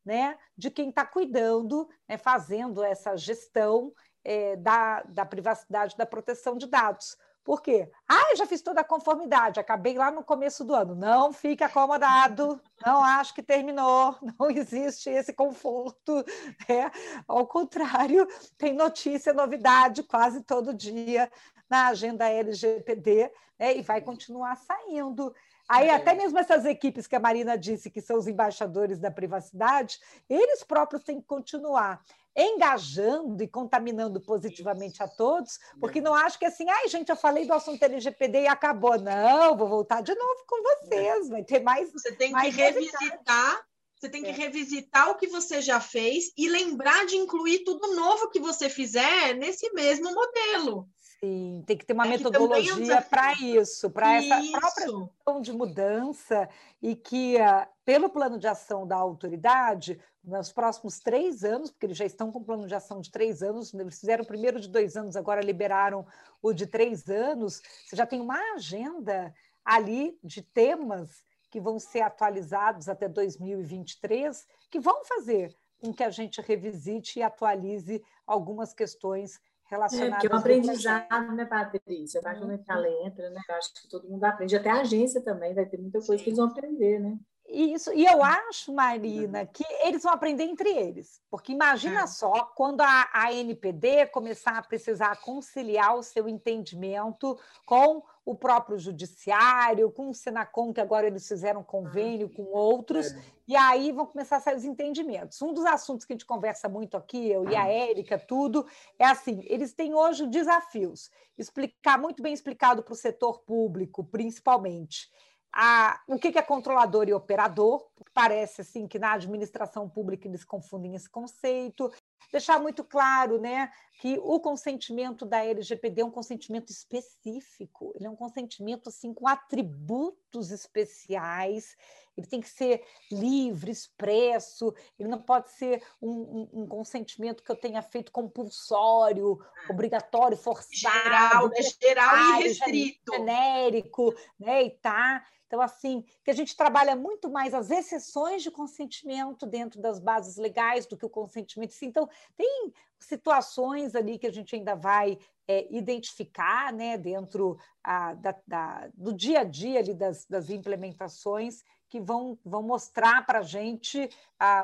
S5: né, de quem está cuidando, né, fazendo essa gestão é, da, da privacidade, da proteção de dados. Por quê? Ah, eu já fiz toda a conformidade, acabei lá no começo do ano. Não fique acomodado, não acho que terminou, não existe esse conforto. Né? Ao contrário, tem notícia, novidade quase todo dia na agenda LGPD né? e vai continuar saindo. Aí, é. até mesmo essas equipes que a Marina disse que são os embaixadores da privacidade, eles próprios têm que continuar engajando e contaminando positivamente a todos, porque não acho que assim, ai, gente, eu falei do assunto LGPD e acabou. Não, vou voltar de novo com vocês, vai ter mais.
S3: Você tem
S5: mais
S3: que revisitar. Você tem que é. revisitar o que você já fez e lembrar de incluir tudo novo que você fizer nesse mesmo modelo.
S5: Sim, tem que ter uma é metodologia para isso, para essa própria questão de mudança e que, uh, pelo plano de ação da autoridade, nos próximos três anos, porque eles já estão com plano de ação de três anos, eles fizeram o primeiro de dois anos, agora liberaram o de três anos, você já tem uma agenda ali de temas que vão ser atualizados até 2023, que vão fazer com que a gente revisite e atualize algumas questões relacionadas. É, porque
S4: é um aprendizado, né, Patrícia? Vai quando ela entra, né? Eu acho que todo mundo aprende, até a agência também vai ter muita coisa Sim. que eles vão aprender, né?
S5: Isso, e eu acho, Marina, que eles vão aprender entre eles, porque imagina é. só quando a, a NPD começar a precisar conciliar o seu entendimento com o próprio judiciário, com o Senacom, que agora eles fizeram convênio com outros, é. e aí vão começar a sair os entendimentos. Um dos assuntos que a gente conversa muito aqui, eu e a Érica, tudo, é assim: eles têm hoje desafios, explicar muito bem explicado para o setor público, principalmente a, o que é controlador e operador, parece assim que na administração pública eles confundem esse conceito, deixar muito claro né, que o consentimento da LGPD é um consentimento específico, ele é um consentimento assim, com atributos especiais, ele tem que ser livre, expresso, ele não pode ser um, um, um consentimento que eu tenha feito compulsório, ah. obrigatório, forçado,
S3: geral, é geral e restrito,
S5: genérico, né, e tá. Então, assim, que a gente trabalha muito mais as exceções de consentimento dentro das bases legais do que o consentimento. Então, tem situações ali que a gente ainda vai é, identificar né, dentro a, da, da, do dia a dia ali das, das implementações que vão, vão mostrar para a gente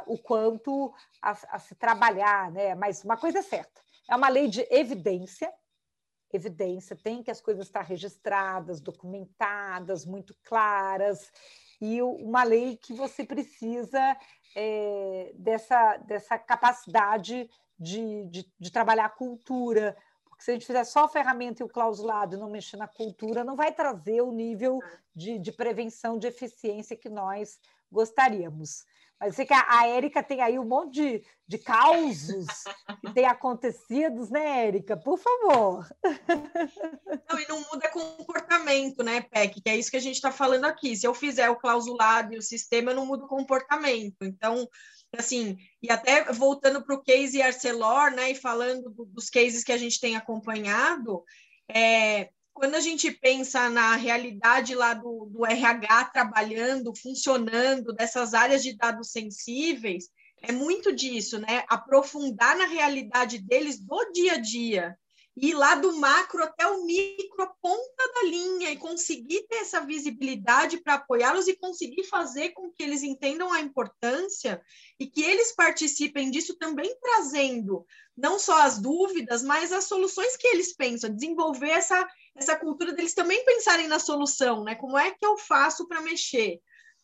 S5: o quanto a, a se trabalhar, né? Mas uma coisa é certa, é uma lei de evidência, evidência, tem que as coisas estar registradas, documentadas, muito claras, e uma lei que você precisa é, dessa, dessa capacidade de, de, de, trabalhar a cultura, porque se a gente fizer só a ferramenta e o clausulado e não mexer na cultura, não vai trazer o nível de, de prevenção, de eficiência que nós gostaríamos. Mas sei que a, a Érica tem aí um monte de, de causos que têm acontecido, né, Érica? Por favor.
S3: Não, e não muda comportamento, né, PEC? Que é isso que a gente está falando aqui. Se eu fizer o clausulado e o sistema, eu não mudo comportamento. Então, assim, e até voltando para o case Arcelor, né, e falando dos cases que a gente tem acompanhado, é, quando a gente pensa na realidade lá do, do RH trabalhando, funcionando, dessas áreas de dados sensíveis, é muito disso, né? Aprofundar na realidade deles do dia a dia. Ir lá do macro até o micro, a ponta da linha, e conseguir ter essa visibilidade para apoiá-los e conseguir fazer com que eles entendam a importância e que eles participem disso também trazendo não só as dúvidas, mas as soluções que eles pensam, desenvolver essa, essa cultura deles também pensarem na solução, né? Como é que eu faço para mexer?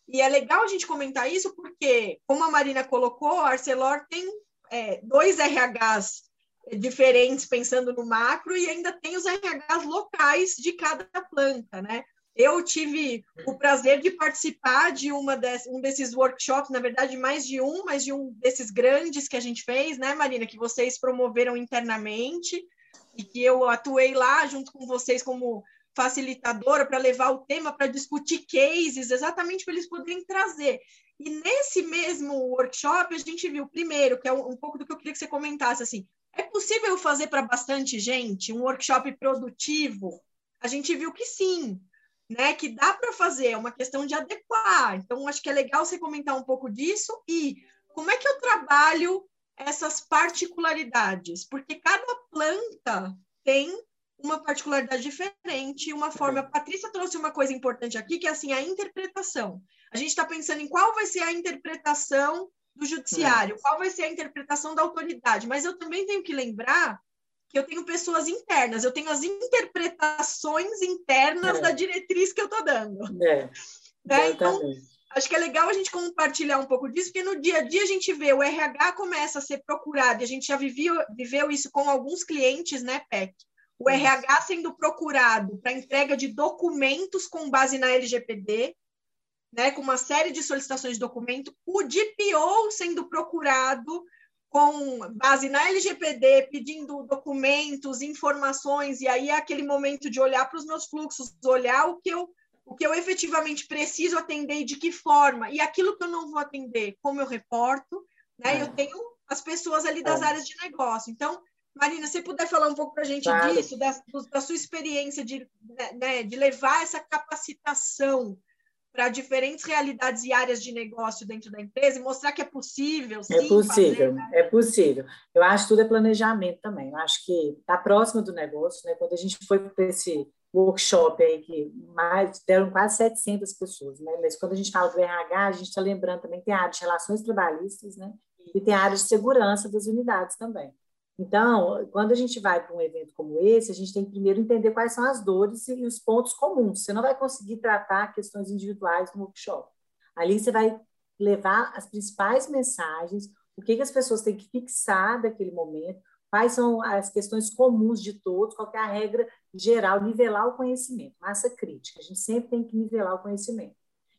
S3: E é legal a gente comentar isso porque, como a Marina colocou, a Arcelor tem é, dois RHs diferentes pensando no macro e ainda tem os RHs locais de cada planta, né? Eu tive o prazer de participar de uma desse, um desses workshops, na verdade, mais de um, mas de um desses grandes que a gente fez, né, Marina, que vocês promoveram internamente e que eu atuei lá junto com vocês como facilitadora para levar o tema para discutir cases, exatamente para eles poderem trazer. E nesse mesmo workshop, a gente viu, primeiro, que é um pouco do que eu queria que você comentasse, assim, é possível fazer para bastante gente um workshop produtivo? A gente viu que sim, né? Que dá para fazer, é uma questão de adequar. Então, acho que é legal você comentar um pouco disso e como é que eu trabalho essas particularidades, porque cada planta tem uma particularidade diferente, uma forma. A Patrícia trouxe uma coisa importante aqui, que é assim a interpretação. A gente está pensando em qual vai ser a interpretação do judiciário, qual vai ser a interpretação da autoridade. Mas eu também tenho que lembrar que eu tenho pessoas internas, eu tenho as interpretações internas é. da diretriz que eu estou dando. É. Né? Então, acho que é legal a gente compartilhar um pouco disso, porque no dia a dia a gente vê o RH começa a ser procurado, e a gente já viveu, viveu isso com alguns clientes, né, PEC? O RH sendo procurado para entrega de documentos com base na LGPD, né, com uma série de solicitações de documento, o DPO sendo procurado com base na LGPD, pedindo documentos, informações, e aí é aquele momento de olhar para os meus fluxos, olhar o que eu o que eu efetivamente preciso atender e de que forma, e aquilo que eu não vou atender, como eu reporto, né? É. Eu tenho as pessoas ali das é. áreas de negócio. Então, Marina, se puder falar um pouco para a gente claro. disso, da, da, sua experiência de, né, de levar essa capacitação para diferentes realidades e áreas de negócio dentro da empresa e mostrar que é possível. É sim,
S4: é possível, fazer, né? é possível. Eu acho que tudo é planejamento também. Eu acho que está próximo do negócio, né? Quando a gente foi para esse workshop aí que mais deram quase 700 pessoas, né? Mas quando a gente fala do RH, a gente está lembrando também que tem a área de relações trabalhistas, né? E tem a área de segurança das unidades também. Então, quando a gente vai para um evento como esse, a gente tem que primeiro entender quais são as dores e os pontos comuns. Você não vai conseguir tratar questões individuais no workshop. Ali você vai levar as principais mensagens, o que, que as pessoas têm que fixar daquele momento, quais são as questões comuns de todos, qual é a regra geral, nivelar o conhecimento, massa crítica. A gente sempre tem que nivelar o conhecimento.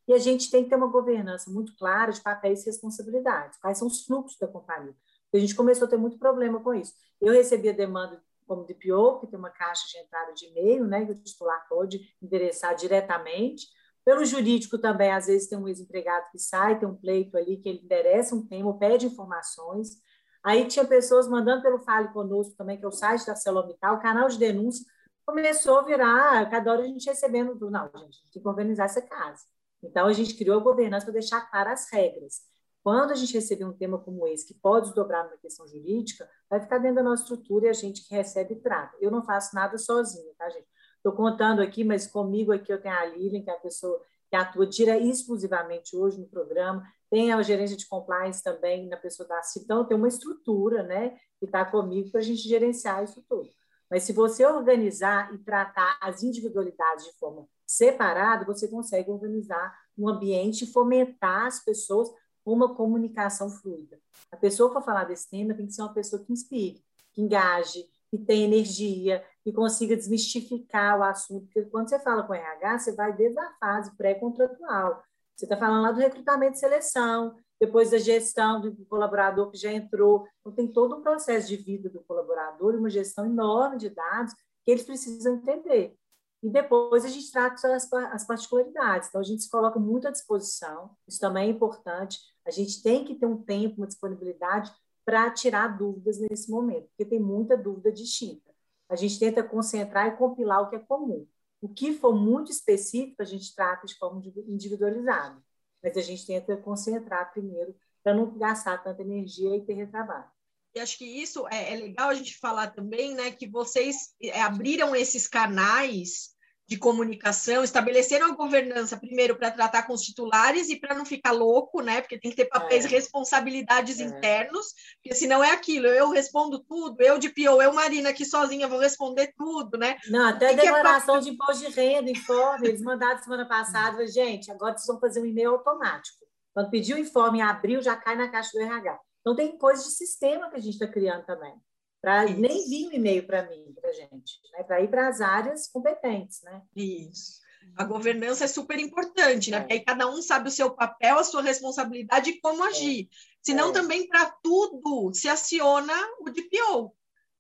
S4: E a gente tem que ter uma governança muito clara de papéis e responsabilidades, quais são os fluxos da companhia. A gente começou a ter muito problema com isso. Eu recebia demanda como DPO, que tem uma caixa de entrada de e-mail, né, que o titular pode endereçar diretamente. Pelo jurídico também, às vezes tem um ex-empregado que sai, tem um pleito ali que ele endereça um tema, pede informações. Aí tinha pessoas mandando pelo Fale Conosco também, que é o site da Celomital, o canal de denúncia, começou a virar, cada hora a gente recebendo, não, gente, a gente tem que organizar essa casa. Então, a gente criou a governança para deixar claras as regras. Quando a gente receber um tema como esse, que pode desdobrar numa questão jurídica, vai ficar dentro da nossa estrutura e a gente que recebe trata. Eu não faço nada sozinha, tá, gente? Estou contando aqui, mas comigo aqui eu tenho a Lilian, que é a pessoa que atua tira exclusivamente hoje no programa, tem a gerência de compliance também na pessoa da CIP, então tem uma estrutura, né, que está comigo para a gente gerenciar isso tudo. Mas se você organizar e tratar as individualidades de forma separada, você consegue organizar um ambiente e fomentar as pessoas uma comunicação fluida. A pessoa for falar desse tema tem que ser uma pessoa que inspire, que engaje, que tenha energia, que consiga desmistificar o assunto. Porque quando você fala com RH, você vai desde a fase pré-contratual. Você está falando lá do recrutamento e seleção, depois da gestão do colaborador que já entrou. Então, tem todo um processo de vida do colaborador uma gestão enorme de dados que eles precisam entender. E depois a gente trata as, as particularidades. Então, a gente se coloca muito à disposição, isso também é importante. A gente tem que ter um tempo, uma disponibilidade para tirar dúvidas nesse momento, porque tem muita dúvida distinta. A gente tenta concentrar e compilar o que é comum. O que for muito específico, a gente trata de forma individualizada, mas a gente tenta concentrar primeiro para não gastar tanta energia e ter retrabalho.
S3: E acho que isso é, é, legal a gente falar também, né? Que vocês é, abriram esses canais de comunicação, estabeleceram a governança primeiro para tratar com os titulares e para não ficar louco, né? Porque tem que ter papéis e é. responsabilidades é. internos, porque senão é aquilo, eu respondo tudo, eu de PO, eu Marina aqui sozinha vou responder tudo, né?
S4: Não, até declaração de imposto de renda, informe, eles mandaram semana passada, gente, agora vocês vão fazer um e-mail automático. Quando pedir o informe em abril, já cai na caixa do RH. Então tem coisas de sistema que a gente está criando também para nem vir um e-mail para mim, para gente, né? para ir para as áreas competentes, né?
S3: Isso. A governança é super importante, né? É. Porque aí cada um sabe o seu papel, a sua responsabilidade e como agir. É. Senão é. também para tudo se aciona o DPO.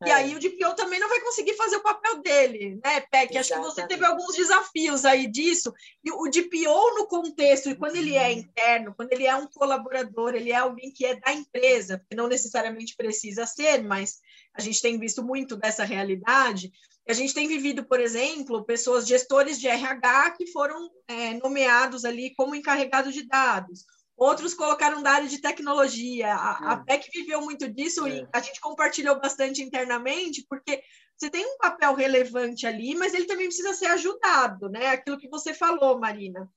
S3: E é. aí o DPO também não vai conseguir fazer o papel dele, né, Peck? Acho que você teve alguns desafios aí disso. E o DPO no contexto, e quando ele é uhum. interno, quando ele é um colaborador, ele é alguém que é da empresa, porque não necessariamente precisa ser, mas a gente tem visto muito dessa realidade. A gente tem vivido, por exemplo, pessoas, gestores de RH que foram é, nomeados ali como encarregados de dados outros colocaram da área de tecnologia. A, a é. PEC viveu muito disso é. e a gente compartilhou bastante internamente, porque você tem um papel relevante ali, mas ele também precisa ser ajudado, né? Aquilo que você falou, Marina.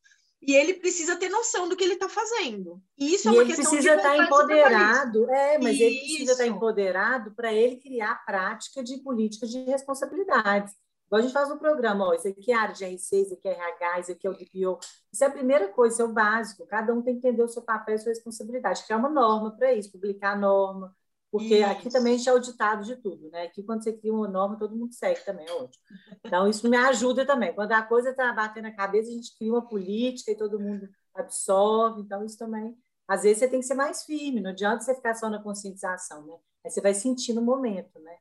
S3: E ele precisa ter noção do que ele está fazendo.
S4: E isso é e é uma ele questão precisa estar tá empoderado, é, mas isso. ele precisa estar tá empoderado para ele criar a prática de política de responsabilidades. Igual a gente faz no programa, ó, isso aqui é área de RC, isso aqui é RH, isso aqui é o DPO. Isso é a primeira coisa, isso é o básico. Cada um tem que entender o seu papel e a sua responsabilidade, criar uma norma para isso, publicar a norma, porque isso. aqui também a gente é auditado de tudo, né? Aqui, quando você cria uma norma, todo mundo segue também, é ótimo. Então, isso me ajuda também. Quando a coisa está batendo na cabeça, a gente cria uma política e todo mundo absorve. Então, isso também. Às vezes, você tem que ser mais firme, não adianta você ficar só na conscientização, né? Aí você vai sentir no momento, né?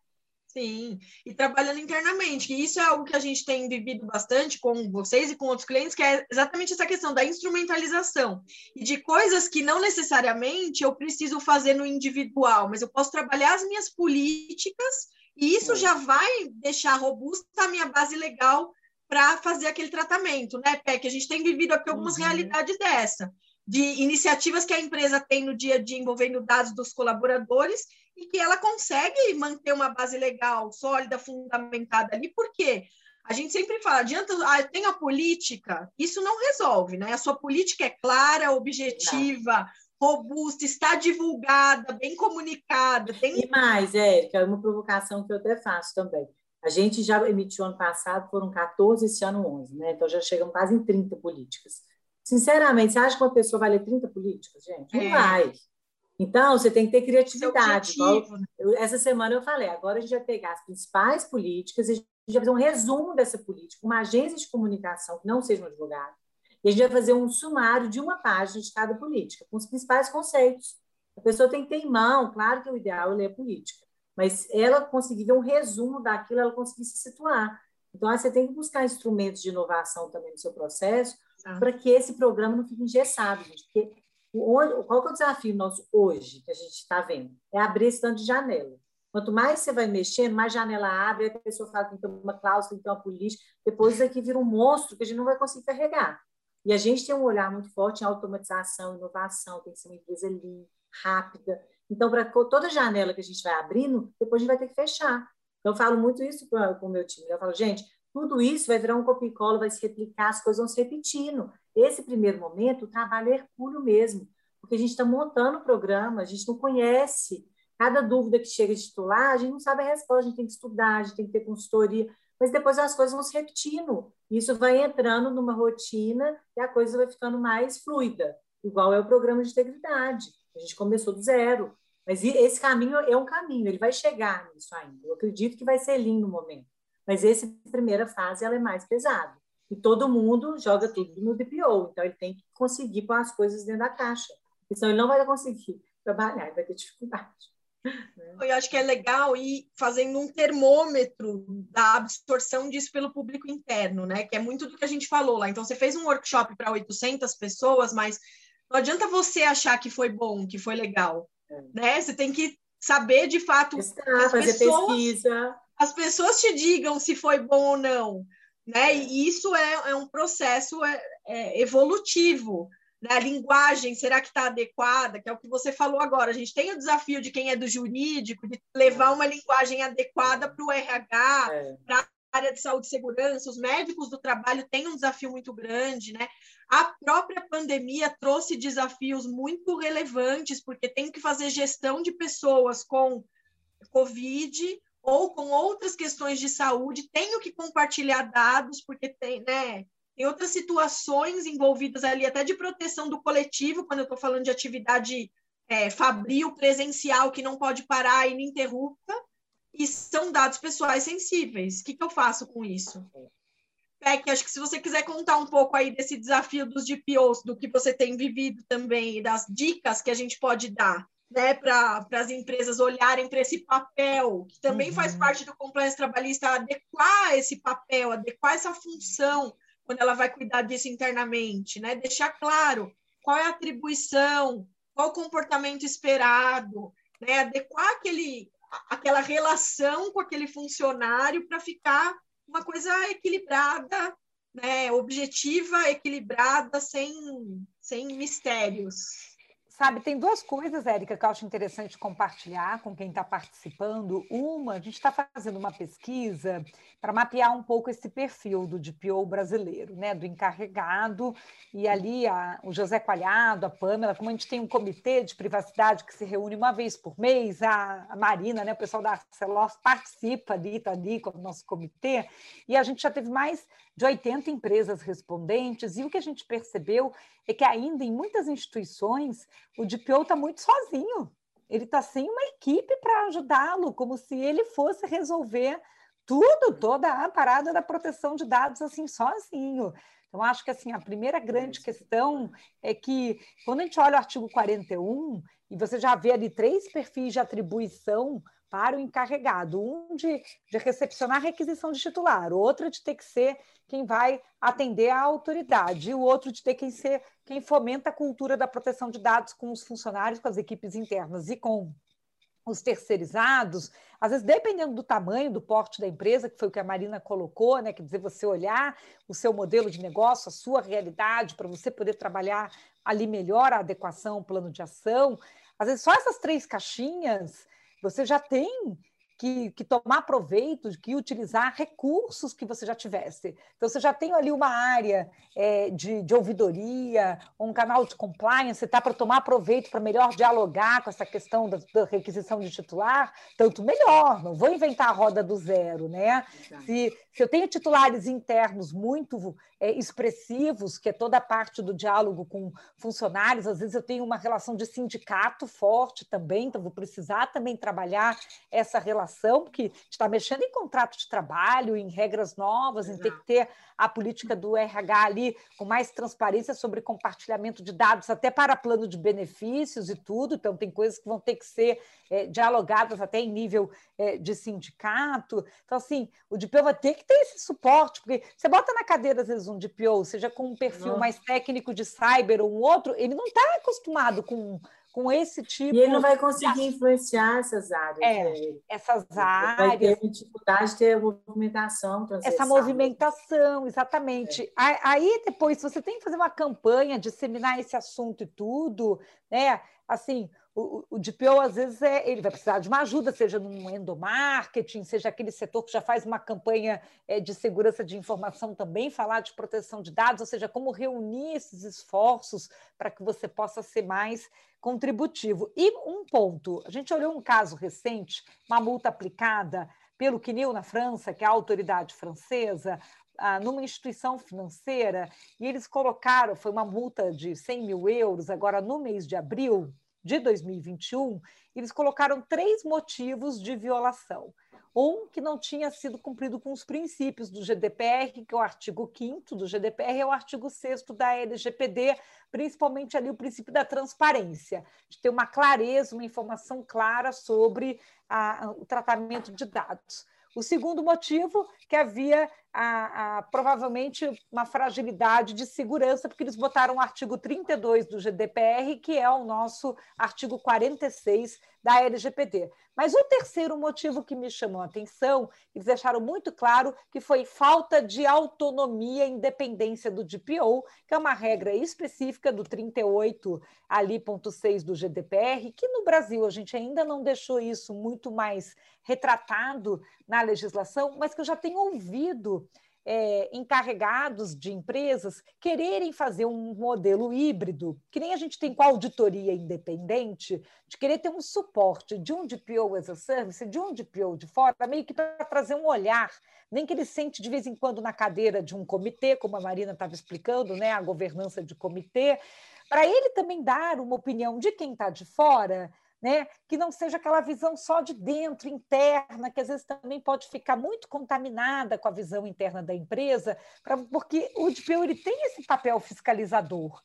S3: Sim, e trabalhando internamente, e isso é algo que a gente tem vivido bastante com vocês e com outros clientes, que é exatamente essa questão da instrumentalização e de coisas que não necessariamente eu preciso fazer no individual, mas eu posso trabalhar as minhas políticas e isso é. já vai deixar robusta a minha base legal para fazer aquele tratamento, né? Que a gente tem vivido aqui algumas uhum. realidades dessa de iniciativas que a empresa tem no dia a dia envolvendo dados dos colaboradores e que ela consegue manter uma base legal, sólida, fundamentada ali, por quê? A gente sempre fala, adianta, ah, tem a política, isso não resolve, né? A sua política é clara, objetiva, não. robusta, está divulgada, bem comunicada. Tem...
S4: E mais, Érica, é uma provocação que eu até faço também. A gente já emitiu ano passado, foram 14, esse ano 11, né? Então já chegamos quase em 30 políticas. Sinceramente, você acha que uma pessoa vai ler 30 políticas, gente? Não é. vai. Então, você tem que ter criatividade. Né? eu, essa semana eu falei, agora a gente vai pegar as principais políticas e a gente vai fazer um resumo dessa política, uma agência de comunicação que não seja um advogado, e a gente vai fazer um sumário de uma página de cada política, com os principais conceitos. A pessoa tem que ter em mão, claro que o ideal é ler a política, mas ela conseguir ver um resumo daquilo, ela conseguir se situar. Então, você tem que buscar instrumentos de inovação também no seu processo, ah. para que esse programa não fique engessado, gente. Porque o, qual é o desafio nosso hoje, que a gente está vendo? É abrir esse tanto de janela. Quanto mais você vai mexendo, mais janela abre, a pessoa fala que tem que ter uma cláusula, tem que ter uma política, depois isso aqui vira um monstro que a gente não vai conseguir carregar. E a gente tem um olhar muito forte em automatização, inovação, tem que ser uma empresa lean, rápida. Então, para toda janela que a gente vai abrindo, depois a gente vai ter que fechar. Então, eu falo muito isso com o meu time. Eu falo, gente, tudo isso vai virar um copia vai se replicar, as coisas vão se repetindo. Esse primeiro momento, o trabalho é hercúleo mesmo, porque a gente está montando o programa, a gente não conhece. Cada dúvida que chega de titular, a gente não sabe a resposta, a gente tem que estudar, a gente tem que ter consultoria, mas depois as coisas vão se repetindo. Isso vai entrando numa rotina e a coisa vai ficando mais fluida, igual é o programa de integridade. A gente começou do zero, mas esse caminho é um caminho, ele vai chegar nisso ainda. Eu acredito que vai ser lindo no momento. Mas essa primeira fase ela é mais pesada. E todo mundo joga tudo no DPO, então ele tem que conseguir pôr as coisas dentro da caixa. Senão ele não vai conseguir trabalhar, ele vai ter dificuldade.
S3: Eu acho que é legal ir fazendo um termômetro da absorção disso pelo público interno, né? Que é muito do que a gente falou lá. Então, você fez um workshop para 800 pessoas, mas não adianta você achar que foi bom, que foi legal, é. né? Você tem que saber de fato.
S4: Está, fazer pessoas, pesquisa
S3: as pessoas te digam se foi bom ou não, né? E isso é, é um processo é, é evolutivo. Né? A linguagem, será que está adequada? Que é o que você falou agora. A gente tem o desafio de quem é do jurídico, de levar uma linguagem adequada para o RH, para área de saúde e segurança, os médicos do trabalho têm um desafio muito grande, né? A própria pandemia trouxe desafios muito relevantes, porque tem que fazer gestão de pessoas com Covid ou com outras questões de saúde, tenho que compartilhar dados, porque tem, né? Tem outras situações envolvidas ali, até de proteção do coletivo, quando eu estou falando de atividade é, fabril, presencial, que não pode parar ininterrupta, e são dados pessoais sensíveis. O que, que eu faço com isso? Peck, acho que se você quiser contar um pouco aí desse desafio dos DPOs, do que você tem vivido também, e das dicas que a gente pode dar né, para as empresas olharem para esse papel, que também uhum. faz parte do compliance trabalhista, adequar esse papel, adequar essa função quando ela vai cuidar disso internamente, né? Deixar claro qual é a atribuição, qual o comportamento esperado, né? Adequar aquele, aquela relação com aquele funcionário para ficar uma coisa equilibrada, né? Objetiva, equilibrada, sem, sem mistérios.
S5: Sabe, tem duas coisas, Érica, que eu acho interessante compartilhar com quem está participando. Uma, a gente está fazendo uma pesquisa para mapear um pouco esse perfil do DPO brasileiro, né? Do encarregado, e ali a, o José Coalhado, a Pâmela, como a gente tem um comitê de privacidade que se reúne uma vez por mês, a, a Marina, né, o pessoal da Arcelor participa ali, está ali com o nosso comitê, e a gente já teve mais de 80 empresas respondentes, e o que a gente percebeu é que ainda em muitas instituições o DPO está muito sozinho. Ele está sem uma equipe para ajudá-lo, como se ele fosse resolver tudo, toda a parada da proteção de dados assim sozinho. Então, acho que assim, a primeira grande questão é que, quando a gente olha o artigo 41, e você já vê ali três perfis de atribuição para o encarregado, um de, de recepcionar a requisição de titular, outro de ter que ser quem vai atender à autoridade, e o outro de ter que ser quem fomenta a cultura da proteção de dados com os funcionários, com as equipes internas e com os terceirizados, às vezes dependendo do tamanho, do porte da empresa, que foi o que a Marina colocou, né? Quer dizer, você olhar o seu modelo de negócio, a sua realidade, para você poder trabalhar ali melhor a adequação, o plano de ação. Às vezes, só essas três caixinhas, você já tem que, que, tomar proveito, que utilizar recursos que você já tivesse. Então, você já tem ali uma área é, de, de ouvidoria, um canal de compliance, você está para tomar proveito, para melhor dialogar com essa questão da, da, requisição de titular, tanto melhor, não vou inventar a roda do zero, né? Se, se eu tenho titulares internos muito é, expressivos, que é toda a parte do diálogo com funcionários, às vezes eu tenho uma relação de sindicato forte também, então vou precisar também trabalhar essa relação, porque está mexendo em contrato de trabalho, em regras novas, em ter que ter a política do RH ali com mais transparência sobre compartilhamento de dados, até para plano de benefícios e tudo, então tem coisas que vão ter que ser é, dialogadas até em nível é, de sindicato. Então, assim, o DPO vai ter que ter esse suporte, porque você bota na cadeira, às vezes, um DPO, seja com um perfil mais técnico de cyber ou um outro, ele não está acostumado com com esse tipo.
S4: E ele não vai conseguir de... influenciar essas áreas.
S5: É, né? essas áreas.
S4: Vai ter dificuldade de ter movimentação.
S5: Essa movimentação, exatamente. É. Aí depois, se você tem que fazer uma campanha, disseminar esse assunto e tudo, né? Assim, o, o DPO, às vezes, é, ele vai precisar de uma ajuda, seja num endomarketing, seja aquele setor que já faz uma campanha é, de segurança de informação também, falar de proteção de dados, ou seja, como reunir esses esforços para que você possa ser mais contributivo. E um ponto, a gente olhou um caso recente, uma multa aplicada pelo CNIL na França, que é a autoridade francesa, ah, numa instituição financeira, e eles colocaram, foi uma multa de 100 mil euros, agora no mês de abril, de 2021, eles colocaram três motivos de violação. Um, que não tinha sido cumprido com os princípios do GDPR, que é o artigo 5 do GDPR, é o artigo 6 da LGPD, principalmente ali o princípio da transparência, de ter uma clareza, uma informação clara sobre a, o tratamento de dados. O segundo motivo, que havia a, a, provavelmente uma fragilidade de segurança, porque eles botaram o artigo 32 do GDPR, que é o nosso artigo 46 da LGPD. Mas o terceiro motivo que me chamou a atenção, eles deixaram muito claro que foi falta de autonomia e independência do DPO, que é uma regra específica do 38 ali, ponto 6 do GDPR, que no Brasil a gente ainda não deixou isso muito mais retratado na legislação, mas que eu já tenho ouvido é, encarregados de empresas quererem fazer um modelo híbrido, que nem a gente tem com a auditoria independente, de querer ter um suporte de um DPO as a service, de um DPO de fora, meio que para trazer um olhar, nem que ele sente de vez em quando na cadeira de um comitê, como a Marina estava explicando, né, a governança de comitê, para ele também dar uma opinião de quem está de fora né? que não seja aquela visão só de dentro, interna, que às vezes também pode ficar muito contaminada com a visão interna da empresa, pra, porque o DPO ele tem esse papel fiscalizador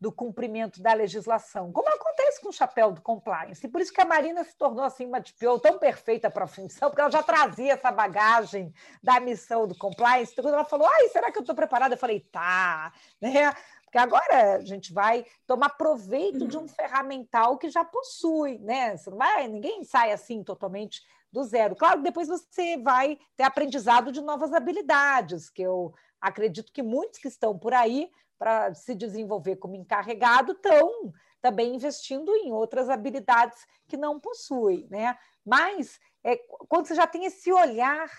S5: do cumprimento da legislação, como acontece com o chapéu do compliance. E por isso que a Marina se tornou assim uma DPO tão perfeita para a função, porque ela já trazia essa bagagem da missão do compliance. Então, quando ela falou, ai, será que eu estou preparada? Eu falei, tá, né? Porque agora a gente vai tomar proveito de um uhum. ferramental que já possui, né? Você não vai, ninguém sai assim totalmente do zero. Claro que depois você vai ter aprendizado de novas habilidades, que eu acredito que muitos que estão por aí para se desenvolver como encarregado estão também investindo em outras habilidades que não possuem, né? Mas é, quando você já tem esse olhar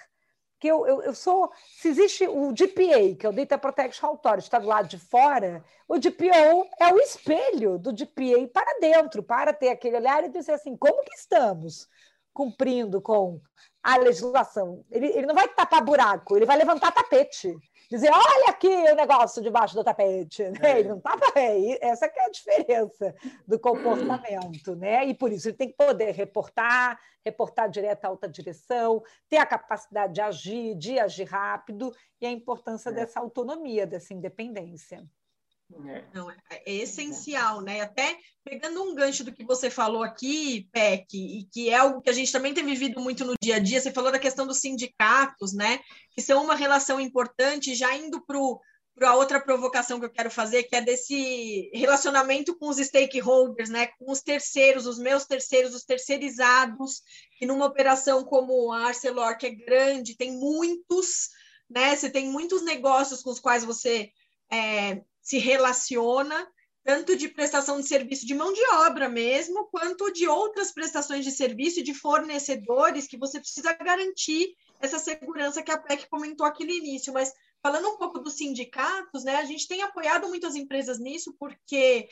S5: que eu, eu, eu, sou. Se existe o DPA, que é o Data Protection Authority, está do lado de fora, o DPO é o espelho do DPA para dentro, para ter aquele olhar e dizer assim: como que estamos cumprindo com a legislação? Ele, ele não vai tapar buraco, ele vai levantar tapete dizer, olha aqui o negócio debaixo do tapete. Né? Ele não tá, é, essa que é a diferença do comportamento, né? E por isso ele tem que poder reportar, reportar direto à alta direção, ter a capacidade de agir, de agir rápido, e a importância é. dessa autonomia, dessa independência.
S3: É. Não, é, é essencial, né? Até pegando um gancho do que você falou aqui, Peck, e que é algo que a gente também tem vivido muito no dia a dia, você falou da questão dos sindicatos, né? Que são uma relação importante, já indo para a outra provocação que eu quero fazer, que é desse relacionamento com os stakeholders, né? Com os terceiros, os meus terceiros, os terceirizados, que numa operação como a Arcelor, que é grande, tem muitos, né? Você tem muitos negócios com os quais você é, se relaciona, tanto de prestação de serviço de mão de obra mesmo, quanto de outras prestações de serviço de fornecedores que você precisa garantir essa segurança que a PEC comentou aqui no início. Mas falando um pouco dos sindicatos, né, a gente tem apoiado muitas empresas nisso, porque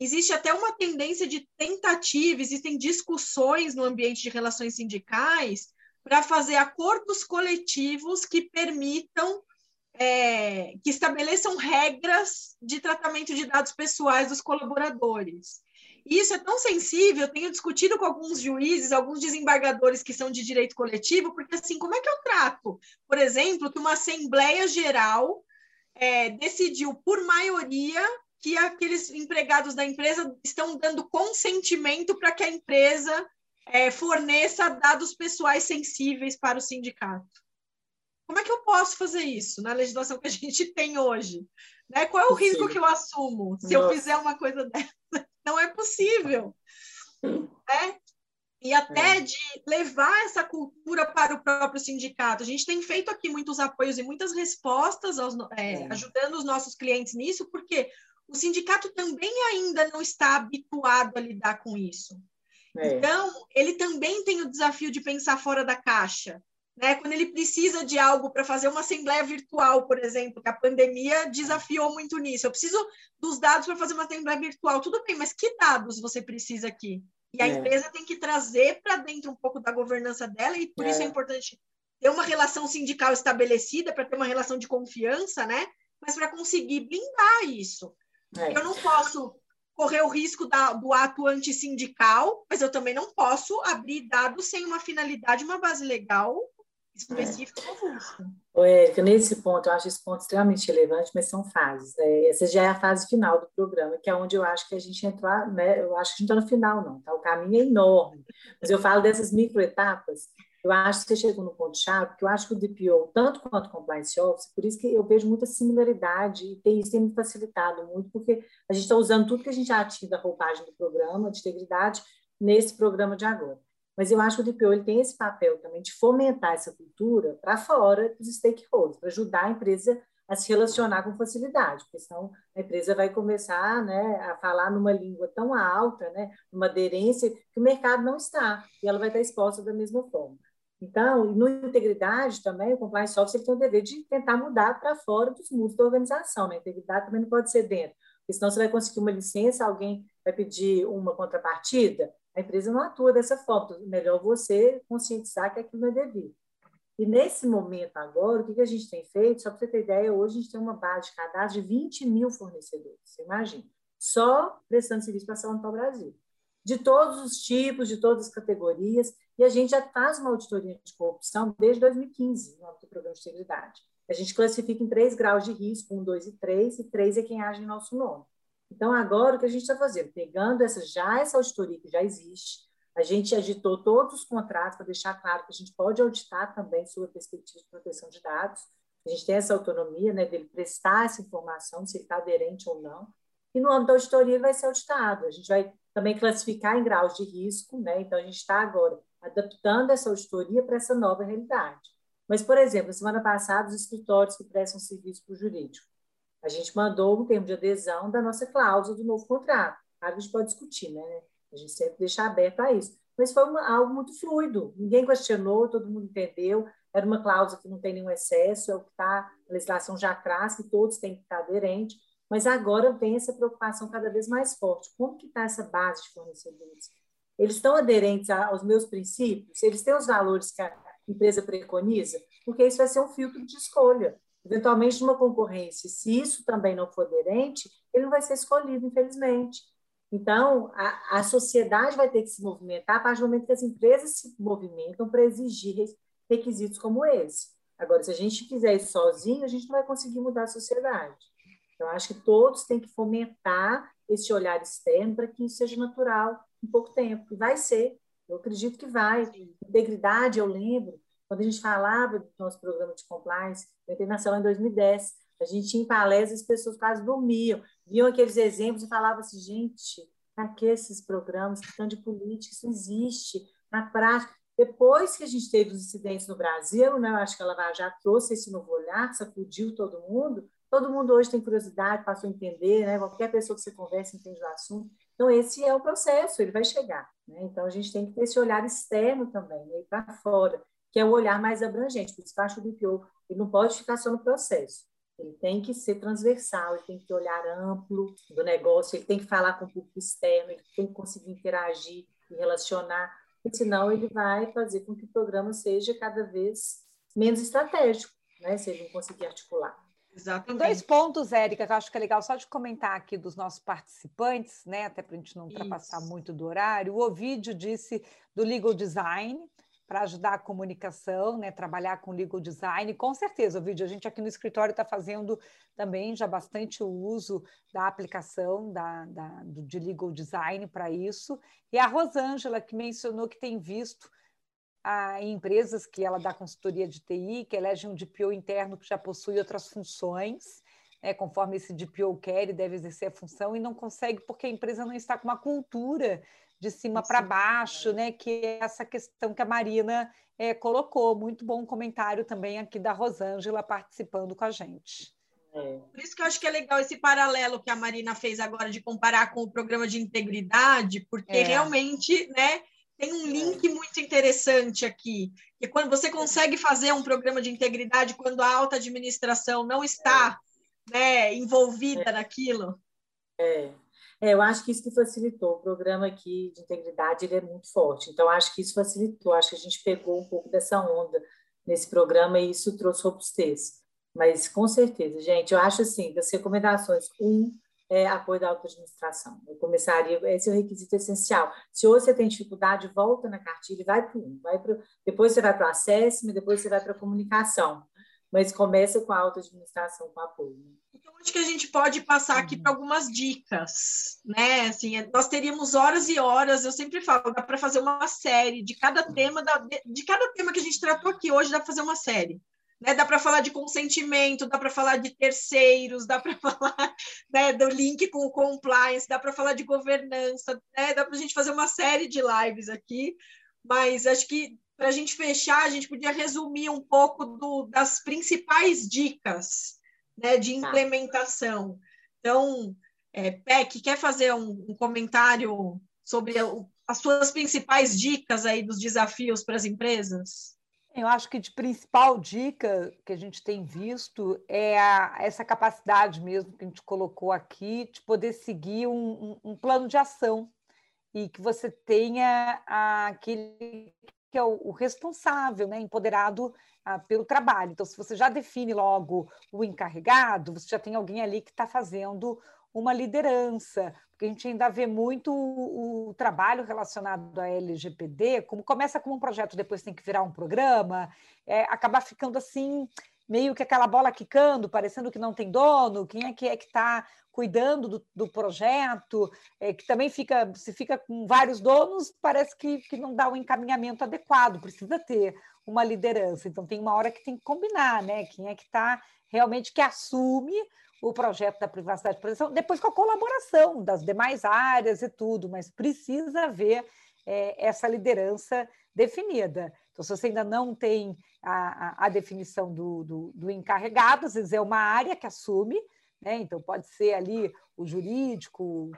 S3: existe até uma tendência de tentativa, existem discussões no ambiente de relações sindicais para fazer acordos coletivos que permitam é, que estabeleçam regras de tratamento de dados pessoais dos colaboradores. E isso é tão sensível, eu tenho discutido com alguns juízes, alguns desembargadores que são de direito coletivo, porque assim, como é que eu trato, por exemplo, que uma Assembleia Geral é, decidiu por maioria que aqueles empregados da empresa estão dando consentimento para que a empresa é, forneça dados pessoais sensíveis para o sindicato. Como é que eu posso fazer isso na legislação que a gente tem hoje? Né? Qual é o risco que eu assumo se Nossa. eu fizer uma coisa dessa? Não é possível. Né? E até é. de levar essa cultura para o próprio sindicato. A gente tem feito aqui muitos apoios e muitas respostas, aos, é, é. ajudando os nossos clientes nisso, porque o sindicato também ainda não está habituado a lidar com isso. É. Então, ele também tem o desafio de pensar fora da caixa né? Quando ele precisa de algo para fazer uma assembleia virtual, por exemplo, que a pandemia desafiou muito nisso. Eu preciso dos dados para fazer uma assembleia virtual. Tudo bem, mas que dados você precisa aqui? E a é. empresa tem que trazer para dentro um pouco da governança dela, e por é. isso é importante ter uma relação sindical estabelecida, para ter uma relação de confiança, né? Mas para conseguir blindar isso. É. Eu não posso correr o risco da, do ato antissindical, mas eu também não posso abrir dados sem uma finalidade, uma base legal específico
S4: é. Érica, nesse ponto, eu acho esse ponto extremamente relevante, mas são fases. Né? Essa já é a fase final do programa, que é onde eu acho que a gente entrou, né? eu acho que a gente está no final, não, tá? o caminho é enorme. Mas eu falo dessas microetapas, eu acho que você chegou no ponto-chave, porque eu acho que o DPO, tanto quanto o Compliance Office, por isso que eu vejo muita similaridade, e tem, isso tem me facilitado muito, porque a gente está usando tudo que a gente já tinha da roupagem do programa de integridade nesse programa de agora. Mas eu acho que o DPO ele tem esse papel também de fomentar essa cultura para fora dos stakeholders, para ajudar a empresa a se relacionar com facilidade, porque senão a empresa vai começar né, a falar numa língua tão alta, né, numa aderência, que o mercado não está, e ela vai estar exposta da mesma forma. Então, no integridade também, o compliance officer tem o dever de tentar mudar para fora dos muros da organização. Né? A integridade também não pode ser dentro, porque senão você vai conseguir uma licença, alguém vai pedir uma contrapartida, a empresa não atua dessa forma. Então, melhor você conscientizar que aquilo não é devido. E nesse momento agora, o que a gente tem feito? Só para você ter ideia, hoje a gente tem uma base de cadastro de 20 mil fornecedores, você imagina, só prestando serviço para a Saúde para o Brasil de todos os tipos, de todas as categorias, e a gente já faz uma auditoria de corrupção desde 2015, no âmbito do programa de integridade. A gente classifica em três graus de risco, um, dois e três, e três é quem age em nosso nome. Então, agora, o que a gente está fazendo? Pegando essa, já essa auditoria que já existe, a gente agitou todos os contratos para deixar claro que a gente pode auditar também sob a perspectiva de proteção de dados. A gente tem essa autonomia né, dele prestar essa informação, se ele está aderente ou não. E no âmbito da auditoria ele vai ser auditado. A gente vai também classificar em graus de risco, né? Então, a gente está agora adaptando essa auditoria para essa nova realidade. Mas, por exemplo, semana passada, os escritórios que prestam serviço para o jurídico, a gente mandou um termo de adesão da nossa cláusula do novo contrato. Claro a gente pode discutir, né? A gente sempre deixa aberto a isso. Mas foi uma, algo muito fluido, ninguém questionou, todo mundo entendeu. Era uma cláusula que não tem nenhum excesso, é o que está, a legislação já traz, que todos têm que estar aderentes. Mas agora vem essa preocupação cada vez mais forte. Como que está essa base de fornecedores? Eles estão aderentes aos meus princípios? Eles têm os valores que a empresa preconiza? Porque isso vai ser um filtro de escolha. Eventualmente, numa concorrência, se isso também não for aderente, ele não vai ser escolhido, infelizmente. Então, a, a sociedade vai ter que se movimentar a partir do momento que as empresas se movimentam para exigir requisitos como esse. Agora, se a gente fizer isso sozinho, a gente não vai conseguir mudar a sociedade. Eu acho que todos têm que fomentar esse olhar externo para que isso seja natural em pouco tempo. E vai ser, eu acredito que vai. Integridade, eu lembro, quando a gente falava do nosso programa de compliance, eu entrei na sala em 2010, a gente tinha em palestras, as pessoas quase dormiam, viam aqueles exemplos e falavam assim, gente, para que esses programas que estão de política, isso existe na prática. Depois que a gente teve os incidentes no Brasil, né, eu acho que ela já trouxe esse novo olhar, sacudiu todo mundo, Todo mundo hoje tem curiosidade, passou a entender, né? Qualquer pessoa que você conversa entende o assunto. Então, esse é o processo, ele vai chegar. Né? Então, a gente tem que ter esse olhar externo também, né? para fora, que é o olhar mais abrangente. Por isso que eu acho o BPO, ele não pode ficar só no processo. Ele tem que ser transversal, ele tem que ter olhar amplo do negócio, ele tem que falar com o público externo, ele tem que conseguir interagir e relacionar, porque senão ele vai fazer com que o programa seja cada vez menos estratégico, né? se ele não conseguir articular.
S5: Exatamente. Dois pontos, Érica, que eu acho que é legal só de comentar aqui dos nossos participantes, né? Até para a gente não ultrapassar Isso. muito do horário. O Ovidio disse do legal design para ajudar a comunicação, né? Trabalhar com legal design. Com certeza, Ovidio, a gente aqui no escritório está fazendo também já bastante o uso da aplicação da, da, de legal design para isso. E a Rosângela, que mencionou que tem visto a, em empresas que ela dá consultoria de TI, que elege um DPO interno que já possui outras funções, né, conforme esse DPO quer e deve exercer a função, e não consegue porque a empresa não está com uma cultura de cima para baixo, né, que é essa questão que a Marina é, colocou. Muito bom comentário também aqui da Rosângela participando com a gente.
S3: É. Por isso que eu acho que é legal esse paralelo que a Marina fez agora de comparar com o programa de integridade, porque é. realmente, né, tem um link muito interessante aqui, que é quando você consegue fazer um programa de integridade quando a alta administração não está né, envolvida é. naquilo.
S4: É. é. eu acho que isso que facilitou. O programa aqui de integridade ele é muito forte, então acho que isso facilitou. Acho que a gente pegou um pouco dessa onda nesse programa e isso trouxe robustez. Mas com certeza, gente, eu acho assim, das recomendações, um, é, apoio da autoadministração. Eu começaria, esse é o requisito essencial. Se hoje você tem dificuldade, volta na cartilha e vai para um, vai pro, depois você vai para o assessment, depois você vai para a comunicação. Mas começa com a alta administração com apoio. Né?
S3: Então, acho que a gente pode passar aqui para algumas dicas, né? Assim, nós teríamos horas e horas, eu sempre falo, dá para fazer uma série de cada tema, de cada tema que a gente tratou aqui hoje, dá para fazer uma série. Né, dá para falar de consentimento, dá para falar de terceiros, dá para falar né, do link com o compliance, dá para falar de governança, né, dá para a gente fazer uma série de lives aqui, mas acho que para a gente fechar, a gente podia resumir um pouco do, das principais dicas né, de implementação. Então, é, Peck, quer fazer um, um comentário sobre o, as suas principais dicas aí dos desafios para as empresas?
S5: Eu acho que de principal dica que a gente tem visto é a, essa capacidade mesmo que a gente colocou aqui de poder seguir um, um, um plano de ação e que você tenha aquele que é o, o responsável, né, empoderado ah, pelo trabalho. Então, se você já define logo o encarregado, você já tem alguém ali que está fazendo uma liderança, porque a gente ainda vê muito o, o, trabalho relacionado à LGPD, como começa como um projeto, depois tem que virar um programa, é, acabar ficando assim, meio que aquela bola quicando, parecendo que não tem dono, quem é que é que está cuidando do, do projeto, é, que também fica, se fica com vários donos, parece que, que não dá o um encaminhamento adequado, precisa ter uma liderança. Então tem uma hora que tem que combinar, né? Quem é que está realmente que assume o projeto da privacidade de proteção, depois com a colaboração das demais áreas e tudo, mas precisa haver é, essa liderança definida. Então, se você ainda não tem a, a, a definição do, do, do, encarregado, às vezes é uma área que assume, né? então pode ser ali o jurídico,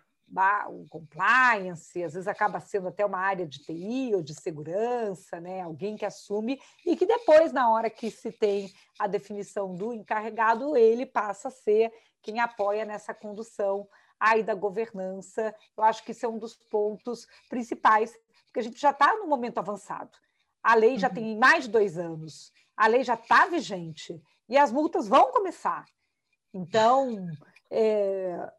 S5: o compliance, às vezes acaba sendo até uma área de TI ou de segurança, né? alguém que assume e que depois, na hora que se tem a definição do encarregado, ele passa a ser quem apoia nessa condução aí da governança. Eu acho que isso é um dos pontos principais, porque a gente já está no momento avançado. A lei já uhum. tem mais de dois anos, a lei já está vigente e as multas vão começar. Então, é,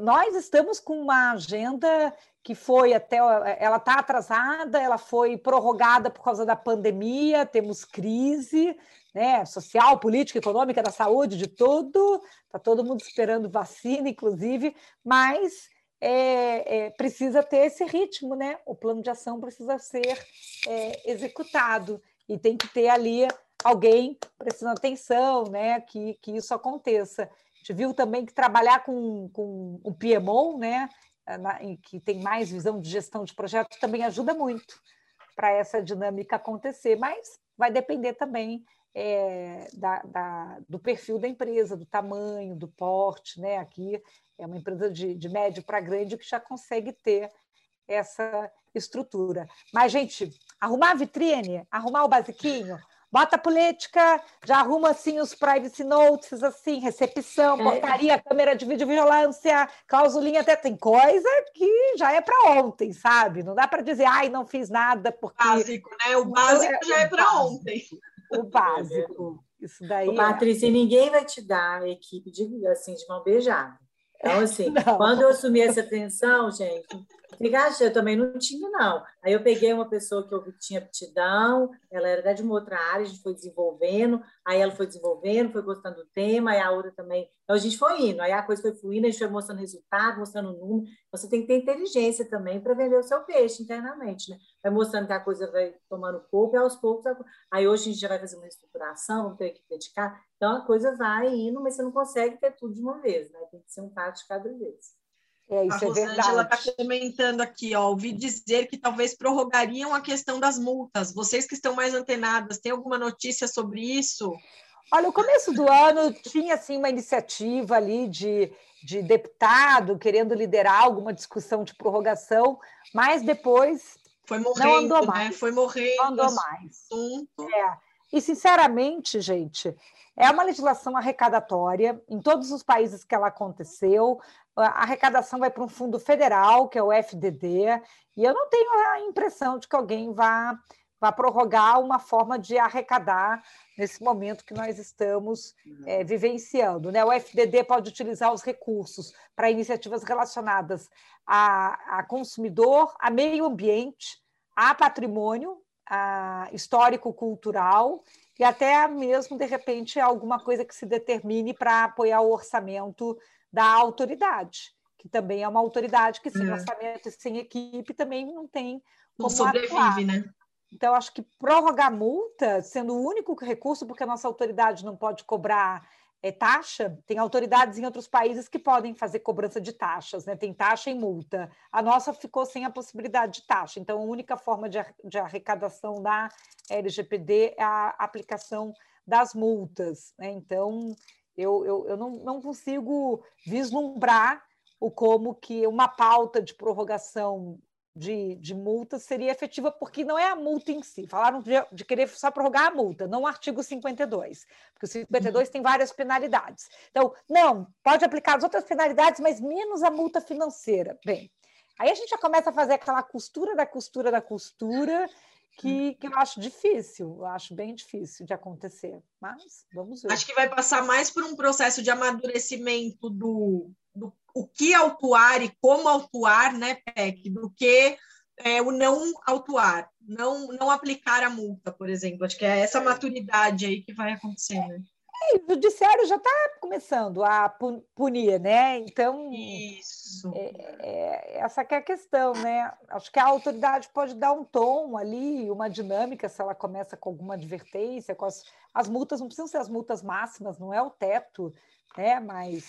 S5: nós estamos com uma agenda que foi até. Ela está atrasada, ela foi prorrogada por causa da pandemia, temos crise né, social, política, econômica, da saúde, de tudo. Está todo mundo esperando vacina, inclusive, mas é, é, precisa ter esse ritmo, né? O plano de ação precisa ser é, executado e tem que ter ali alguém prestando atenção, né? Que, que isso aconteça gente viu também que trabalhar com, com o PMO, né, na, que tem mais visão de gestão de projetos, também ajuda muito para essa dinâmica acontecer, mas vai depender também é, da, da, do perfil da empresa, do tamanho, do porte. Né? Aqui é uma empresa de, de médio para grande que já consegue ter essa estrutura. Mas, gente, arrumar a vitrine, arrumar o basiquinho, bota a política, já arruma assim os privacy notes, assim, recepção, é. portaria, câmera de videovigilância, clausulinha até tem coisa que já é para ontem, sabe? Não dá para dizer, ai, não fiz nada porque
S3: básico, né? O básico é, já é para ontem.
S5: O básico. Isso daí.
S4: Ô, Patrícia, é... ninguém vai te dar a equipe de assim de mão beijada. Então, assim, não. quando eu assumi essa função, gente, eu também não tinha, não. Aí eu peguei uma pessoa que eu tinha aptidão, ela era de uma outra área, a gente foi desenvolvendo, aí ela foi desenvolvendo, foi gostando do tema, aí a outra também. Então a gente foi indo, aí a coisa foi fluindo, a gente foi mostrando resultado, mostrando o número. Você tem que ter inteligência também para vender o seu peixe internamente, né? Vai mostrando que a coisa vai tomando corpo e aos poucos. Aí hoje a gente já vai fazer uma estruturação, vamos ter que dedicar. Então a coisa vai indo, mas você não consegue ter tudo de uma vez, né? Tem que ser um passo de cada vez.
S3: É, isso a é Rosângela está comentando aqui, ó, ouvi dizer que talvez prorrogariam a questão das multas. Vocês que estão mais antenadas, tem alguma notícia sobre isso?
S5: Olha, o começo do ano tinha assim uma iniciativa ali de, de deputado querendo liderar alguma discussão de prorrogação, mas depois
S3: foi morrendo, não andou né? mais. Foi morrendo.
S5: Não andou mais. É. E sinceramente, gente, é uma legislação arrecadatória em todos os países que ela aconteceu. A arrecadação vai para um fundo federal, que é o FDD, e eu não tenho a impressão de que alguém vá, vá prorrogar uma forma de arrecadar nesse momento que nós estamos é, vivenciando. Né? O FDD pode utilizar os recursos para iniciativas relacionadas a, a consumidor, a meio ambiente, a patrimônio a histórico-cultural e até mesmo, de repente, alguma coisa que se determine para apoiar o orçamento da autoridade, que também é uma autoridade que sem é. orçamento e sem equipe também não tem
S3: como não sobrevive, atuar. né?
S5: Então, acho que prorrogar multa, sendo o único recurso, porque a nossa autoridade não pode cobrar é, taxa, tem autoridades em outros países que podem fazer cobrança de taxas, né? tem taxa e multa. A nossa ficou sem a possibilidade de taxa, então a única forma de, de arrecadação da LGPD é a aplicação das multas. Né? Então, eu, eu, eu não, não consigo vislumbrar o como que uma pauta de prorrogação de, de multa seria efetiva, porque não é a multa em si. Falaram de, de querer só prorrogar a multa, não o artigo 52, porque o 52 uhum. tem várias penalidades. Então, não, pode aplicar as outras penalidades, mas menos a multa financeira. Bem, aí a gente já começa a fazer aquela costura da costura da costura, que, que eu acho difícil, eu acho bem difícil de acontecer, mas vamos ver.
S3: Acho que vai passar mais por um processo de amadurecimento do, do o que autuar e como autuar, né, PEC, do que é, o não autuar, não, não aplicar a multa, por exemplo. Acho que é essa maturidade aí que vai acontecer, né?
S5: É, o judiciário já está começando a punir, né? Então,
S3: Isso.
S5: É, é, essa que é a questão, né? Acho que a autoridade pode dar um tom ali, uma dinâmica, se ela começa com alguma advertência, com as, as multas, não precisam ser as multas máximas, não é o teto, né? Mas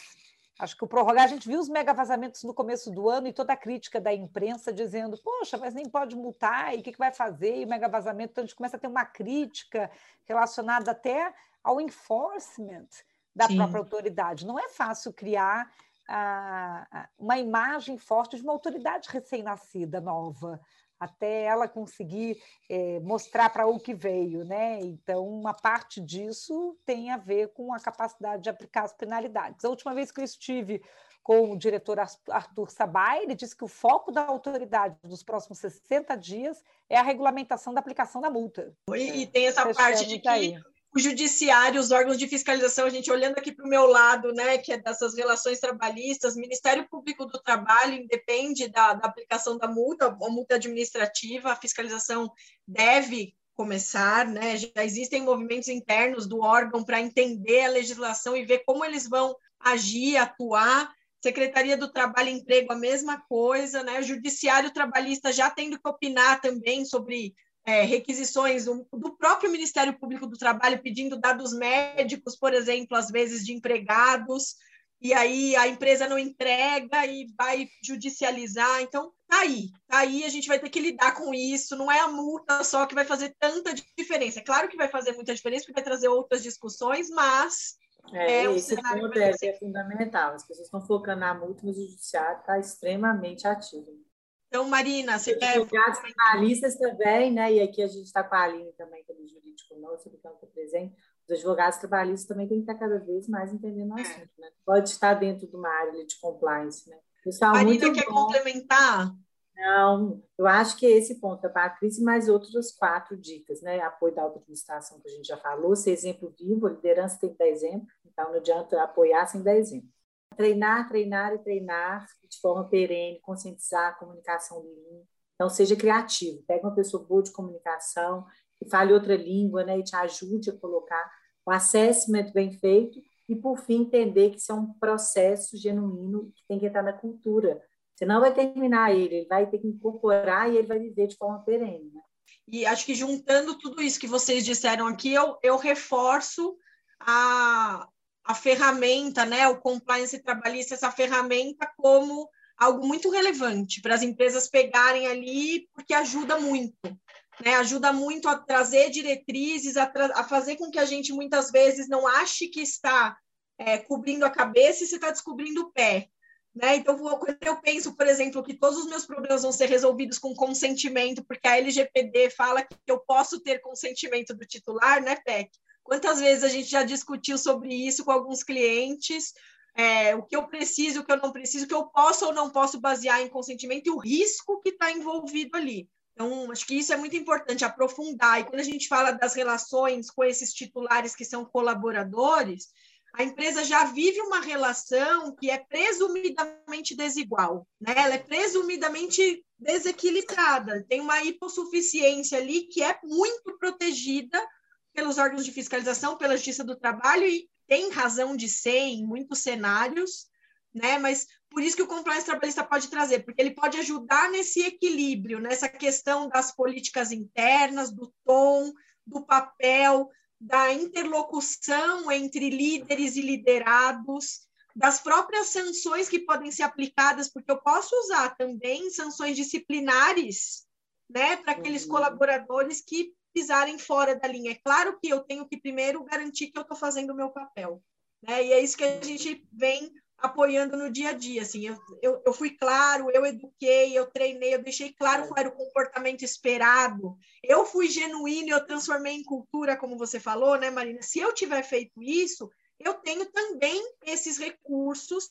S5: Acho que o prorrogar, a gente viu os mega vazamentos no começo do ano e toda a crítica da imprensa dizendo, poxa, mas nem pode multar, e o que, que vai fazer? E o mega vazamento, então a gente começa a ter uma crítica relacionada até ao enforcement da Sim. própria autoridade. Não é fácil criar ah, uma imagem forte de uma autoridade recém-nascida, nova até ela conseguir é, mostrar para o que veio, né? Então, uma parte disso tem a ver com a capacidade de aplicar as penalidades. A última vez que eu estive com o diretor Arthur Sabay, ele disse que o foco da autoridade dos próximos 60 dias é a regulamentação da aplicação da multa.
S3: E, e tem essa parte de que o judiciário, os órgãos de fiscalização, a gente olhando aqui para o meu lado, né, que é dessas relações trabalhistas, Ministério Público do Trabalho independe da, da aplicação da multa, a multa administrativa, a fiscalização deve começar, né? Já existem movimentos internos do órgão para entender a legislação e ver como eles vão agir, atuar. Secretaria do Trabalho e Emprego, a mesma coisa, né? O Judiciário Trabalhista já tendo que opinar também sobre é, requisições do, próprio Ministério Público do Trabalho pedindo dados médicos, por exemplo, às vezes de empregados, e aí a empresa não entrega e vai judicializar. Então, tá aí, tá aí, a gente vai ter que lidar com isso. Não é a multa só que vai fazer tanta diferença. É claro que vai fazer muita diferença, porque vai trazer outras discussões, mas.
S4: É, é esse ponto é, é fundamental. As pessoas estão focando na multa, mas o judiciário está extremamente ativo.
S3: Então, Marina, você quer.
S4: Advogados trabalhistas também, né? E aqui a gente está com a Aline também, como é jurídico nosso, que está presente. Os advogados trabalhistas também têm que estar cada vez mais entendendo o é. assunto, né? Pode estar dentro de uma área de compliance, né?
S3: Pessoal, Marina, quer bom. complementar?
S4: Não, eu acho que esse ponto da Patrícia e mais outras quatro dicas, né? Apoio da autoadministração que a gente já falou, ser exemplo vivo, a liderança tem que dar exemplo, então não adianta apoiar sem dar exemplo. Treinar, treinar e treinar de forma perene, conscientizar a comunicação Lean. Então, seja criativo. Pega uma pessoa boa de comunicação, que fale outra língua, né, e te ajude a colocar o assessment bem feito e, por fim, entender que isso é um processo genuíno que tem que estar na cultura. Você não vai terminar ele, ele vai ter que incorporar e ele vai viver de forma perene. Né?
S3: E acho que juntando tudo isso que vocês disseram aqui, eu, eu reforço a, a ferramenta, né, o compliance trabalhista, essa ferramenta como algo muito relevante para as empresas pegarem ali, porque ajuda muito, né? Ajuda muito a trazer diretrizes, a, tra a fazer com que a gente muitas vezes não ache que está é, cobrindo a cabeça e se está descobrindo o pé. Né? Então, quando eu penso, por exemplo, que todos os meus problemas vão ser resolvidos com consentimento, porque a LGPD fala que eu posso ter consentimento do titular, né, PEC? Quantas vezes a gente já discutiu sobre isso com alguns clientes? É, o que eu preciso, o que eu não preciso, o que eu posso ou não posso basear em consentimento e o risco que está envolvido ali. Então, acho que isso é muito importante, aprofundar. E quando a gente fala das relações com esses titulares que são colaboradores, a empresa já vive uma relação que é presumidamente desigual, né? Ela é presumidamente desequilibrada, tem uma hipossuficiência ali que é muito protegida pelos órgãos de fiscalização, pela Justiça do Trabalho, e tem razão de ser em muitos cenários, né? Mas por isso que o compliance trabalhista pode trazer, porque ele pode ajudar nesse equilíbrio, nessa questão das políticas internas, do tom, do papel, da interlocução entre líderes e liderados, das próprias sanções que podem ser aplicadas, porque eu posso usar também sanções disciplinares, né, para aqueles uhum. colaboradores que pisarem fora da linha. É claro que eu tenho que primeiro garantir que eu estou fazendo o meu papel, né? E é isso que a gente vem apoiando no dia a dia, assim, eu, eu, eu, fui claro, eu eduquei, eu treinei, eu deixei claro qual era o comportamento esperado, eu fui genuíno, eu transformei em cultura, como você falou, né, Marina? Se eu tiver feito isso, eu tenho também esses recursos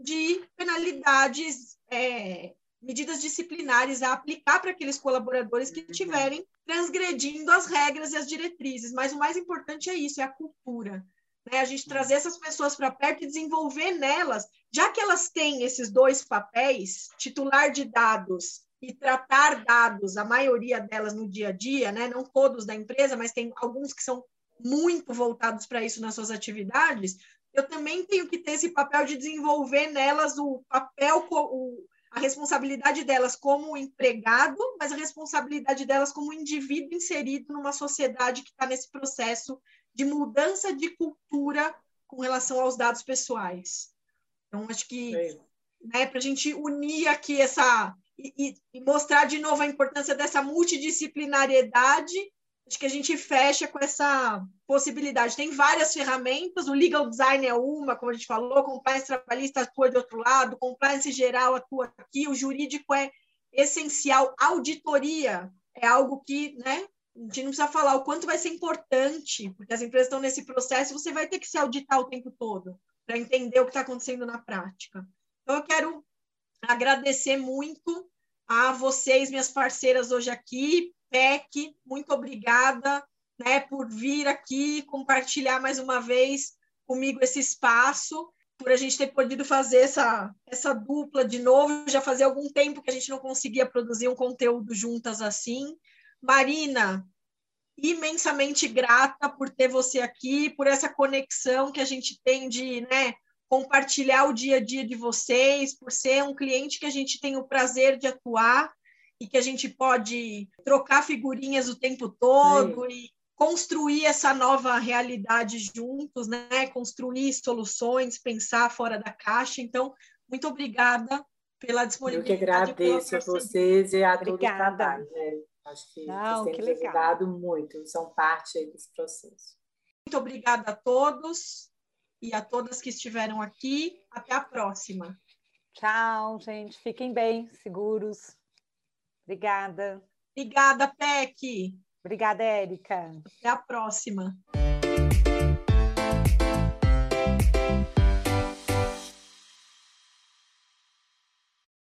S3: de penalidades, é, medidas disciplinares a aplicar para aqueles colaboradores que estiverem transgredindo as regras e as diretrizes. Mas o mais importante é isso, é a cultura. Né? A gente trazer essas pessoas para perto e desenvolver nelas, já que elas têm esses dois papéis, titular de dados e tratar dados, a maioria delas no dia a dia, né? não todos da empresa, mas tem alguns que são muito voltados para isso nas suas atividades, eu também tenho que ter esse papel de desenvolver nelas o papel, o, a responsabilidade delas como empregado, mas a responsabilidade delas como indivíduo inserido numa sociedade que está nesse processo de mudança de cultura com relação aos dados pessoais. Então, acho que né, para a gente unir aqui essa. E, e, mostrar de novo a importância dessa multidisciplinariedade acho que a gente fecha com essa possibilidade. Tem várias ferramentas, o legal design é uma, como a gente falou, compliance trabalhista atua de outro lado, compliance geral atua aqui, o jurídico é essencial, auditoria é algo que, né, a gente não precisa falar o quanto vai ser importante, porque as empresas estão nesse processo, você vai ter que se auditar o tempo todo para entender o que está acontecendo na prática. Então, eu quero agradecer muito a vocês, minhas parceiras hoje aqui, PEC, muito obrigada né, por vir aqui compartilhar mais uma vez comigo esse espaço, por a gente ter podido fazer essa, essa dupla de novo. Já fazia algum tempo que a gente não conseguia produzir um conteúdo juntas assim. Marina, imensamente grata por ter você aqui, por essa conexão que a gente tem de né, compartilhar o dia a dia de vocês, por ser um cliente que a gente tem o prazer de atuar e que a gente pode trocar figurinhas o tempo todo e construir essa nova realidade juntos, né? Construir soluções, pensar fora da caixa. Então, muito obrigada pela disponibilidade.
S4: Eu que agradeço a vocês e a todo o trabalho. Né? Acho que Não, vocês têm ajudado muito, são parte desse processo.
S3: Muito obrigada a todos e a todas que estiveram aqui. Até a próxima.
S5: Tchau, gente. Fiquem bem, seguros. Obrigada.
S3: Obrigada, Peck.
S5: Obrigada, Érica.
S3: Até a próxima.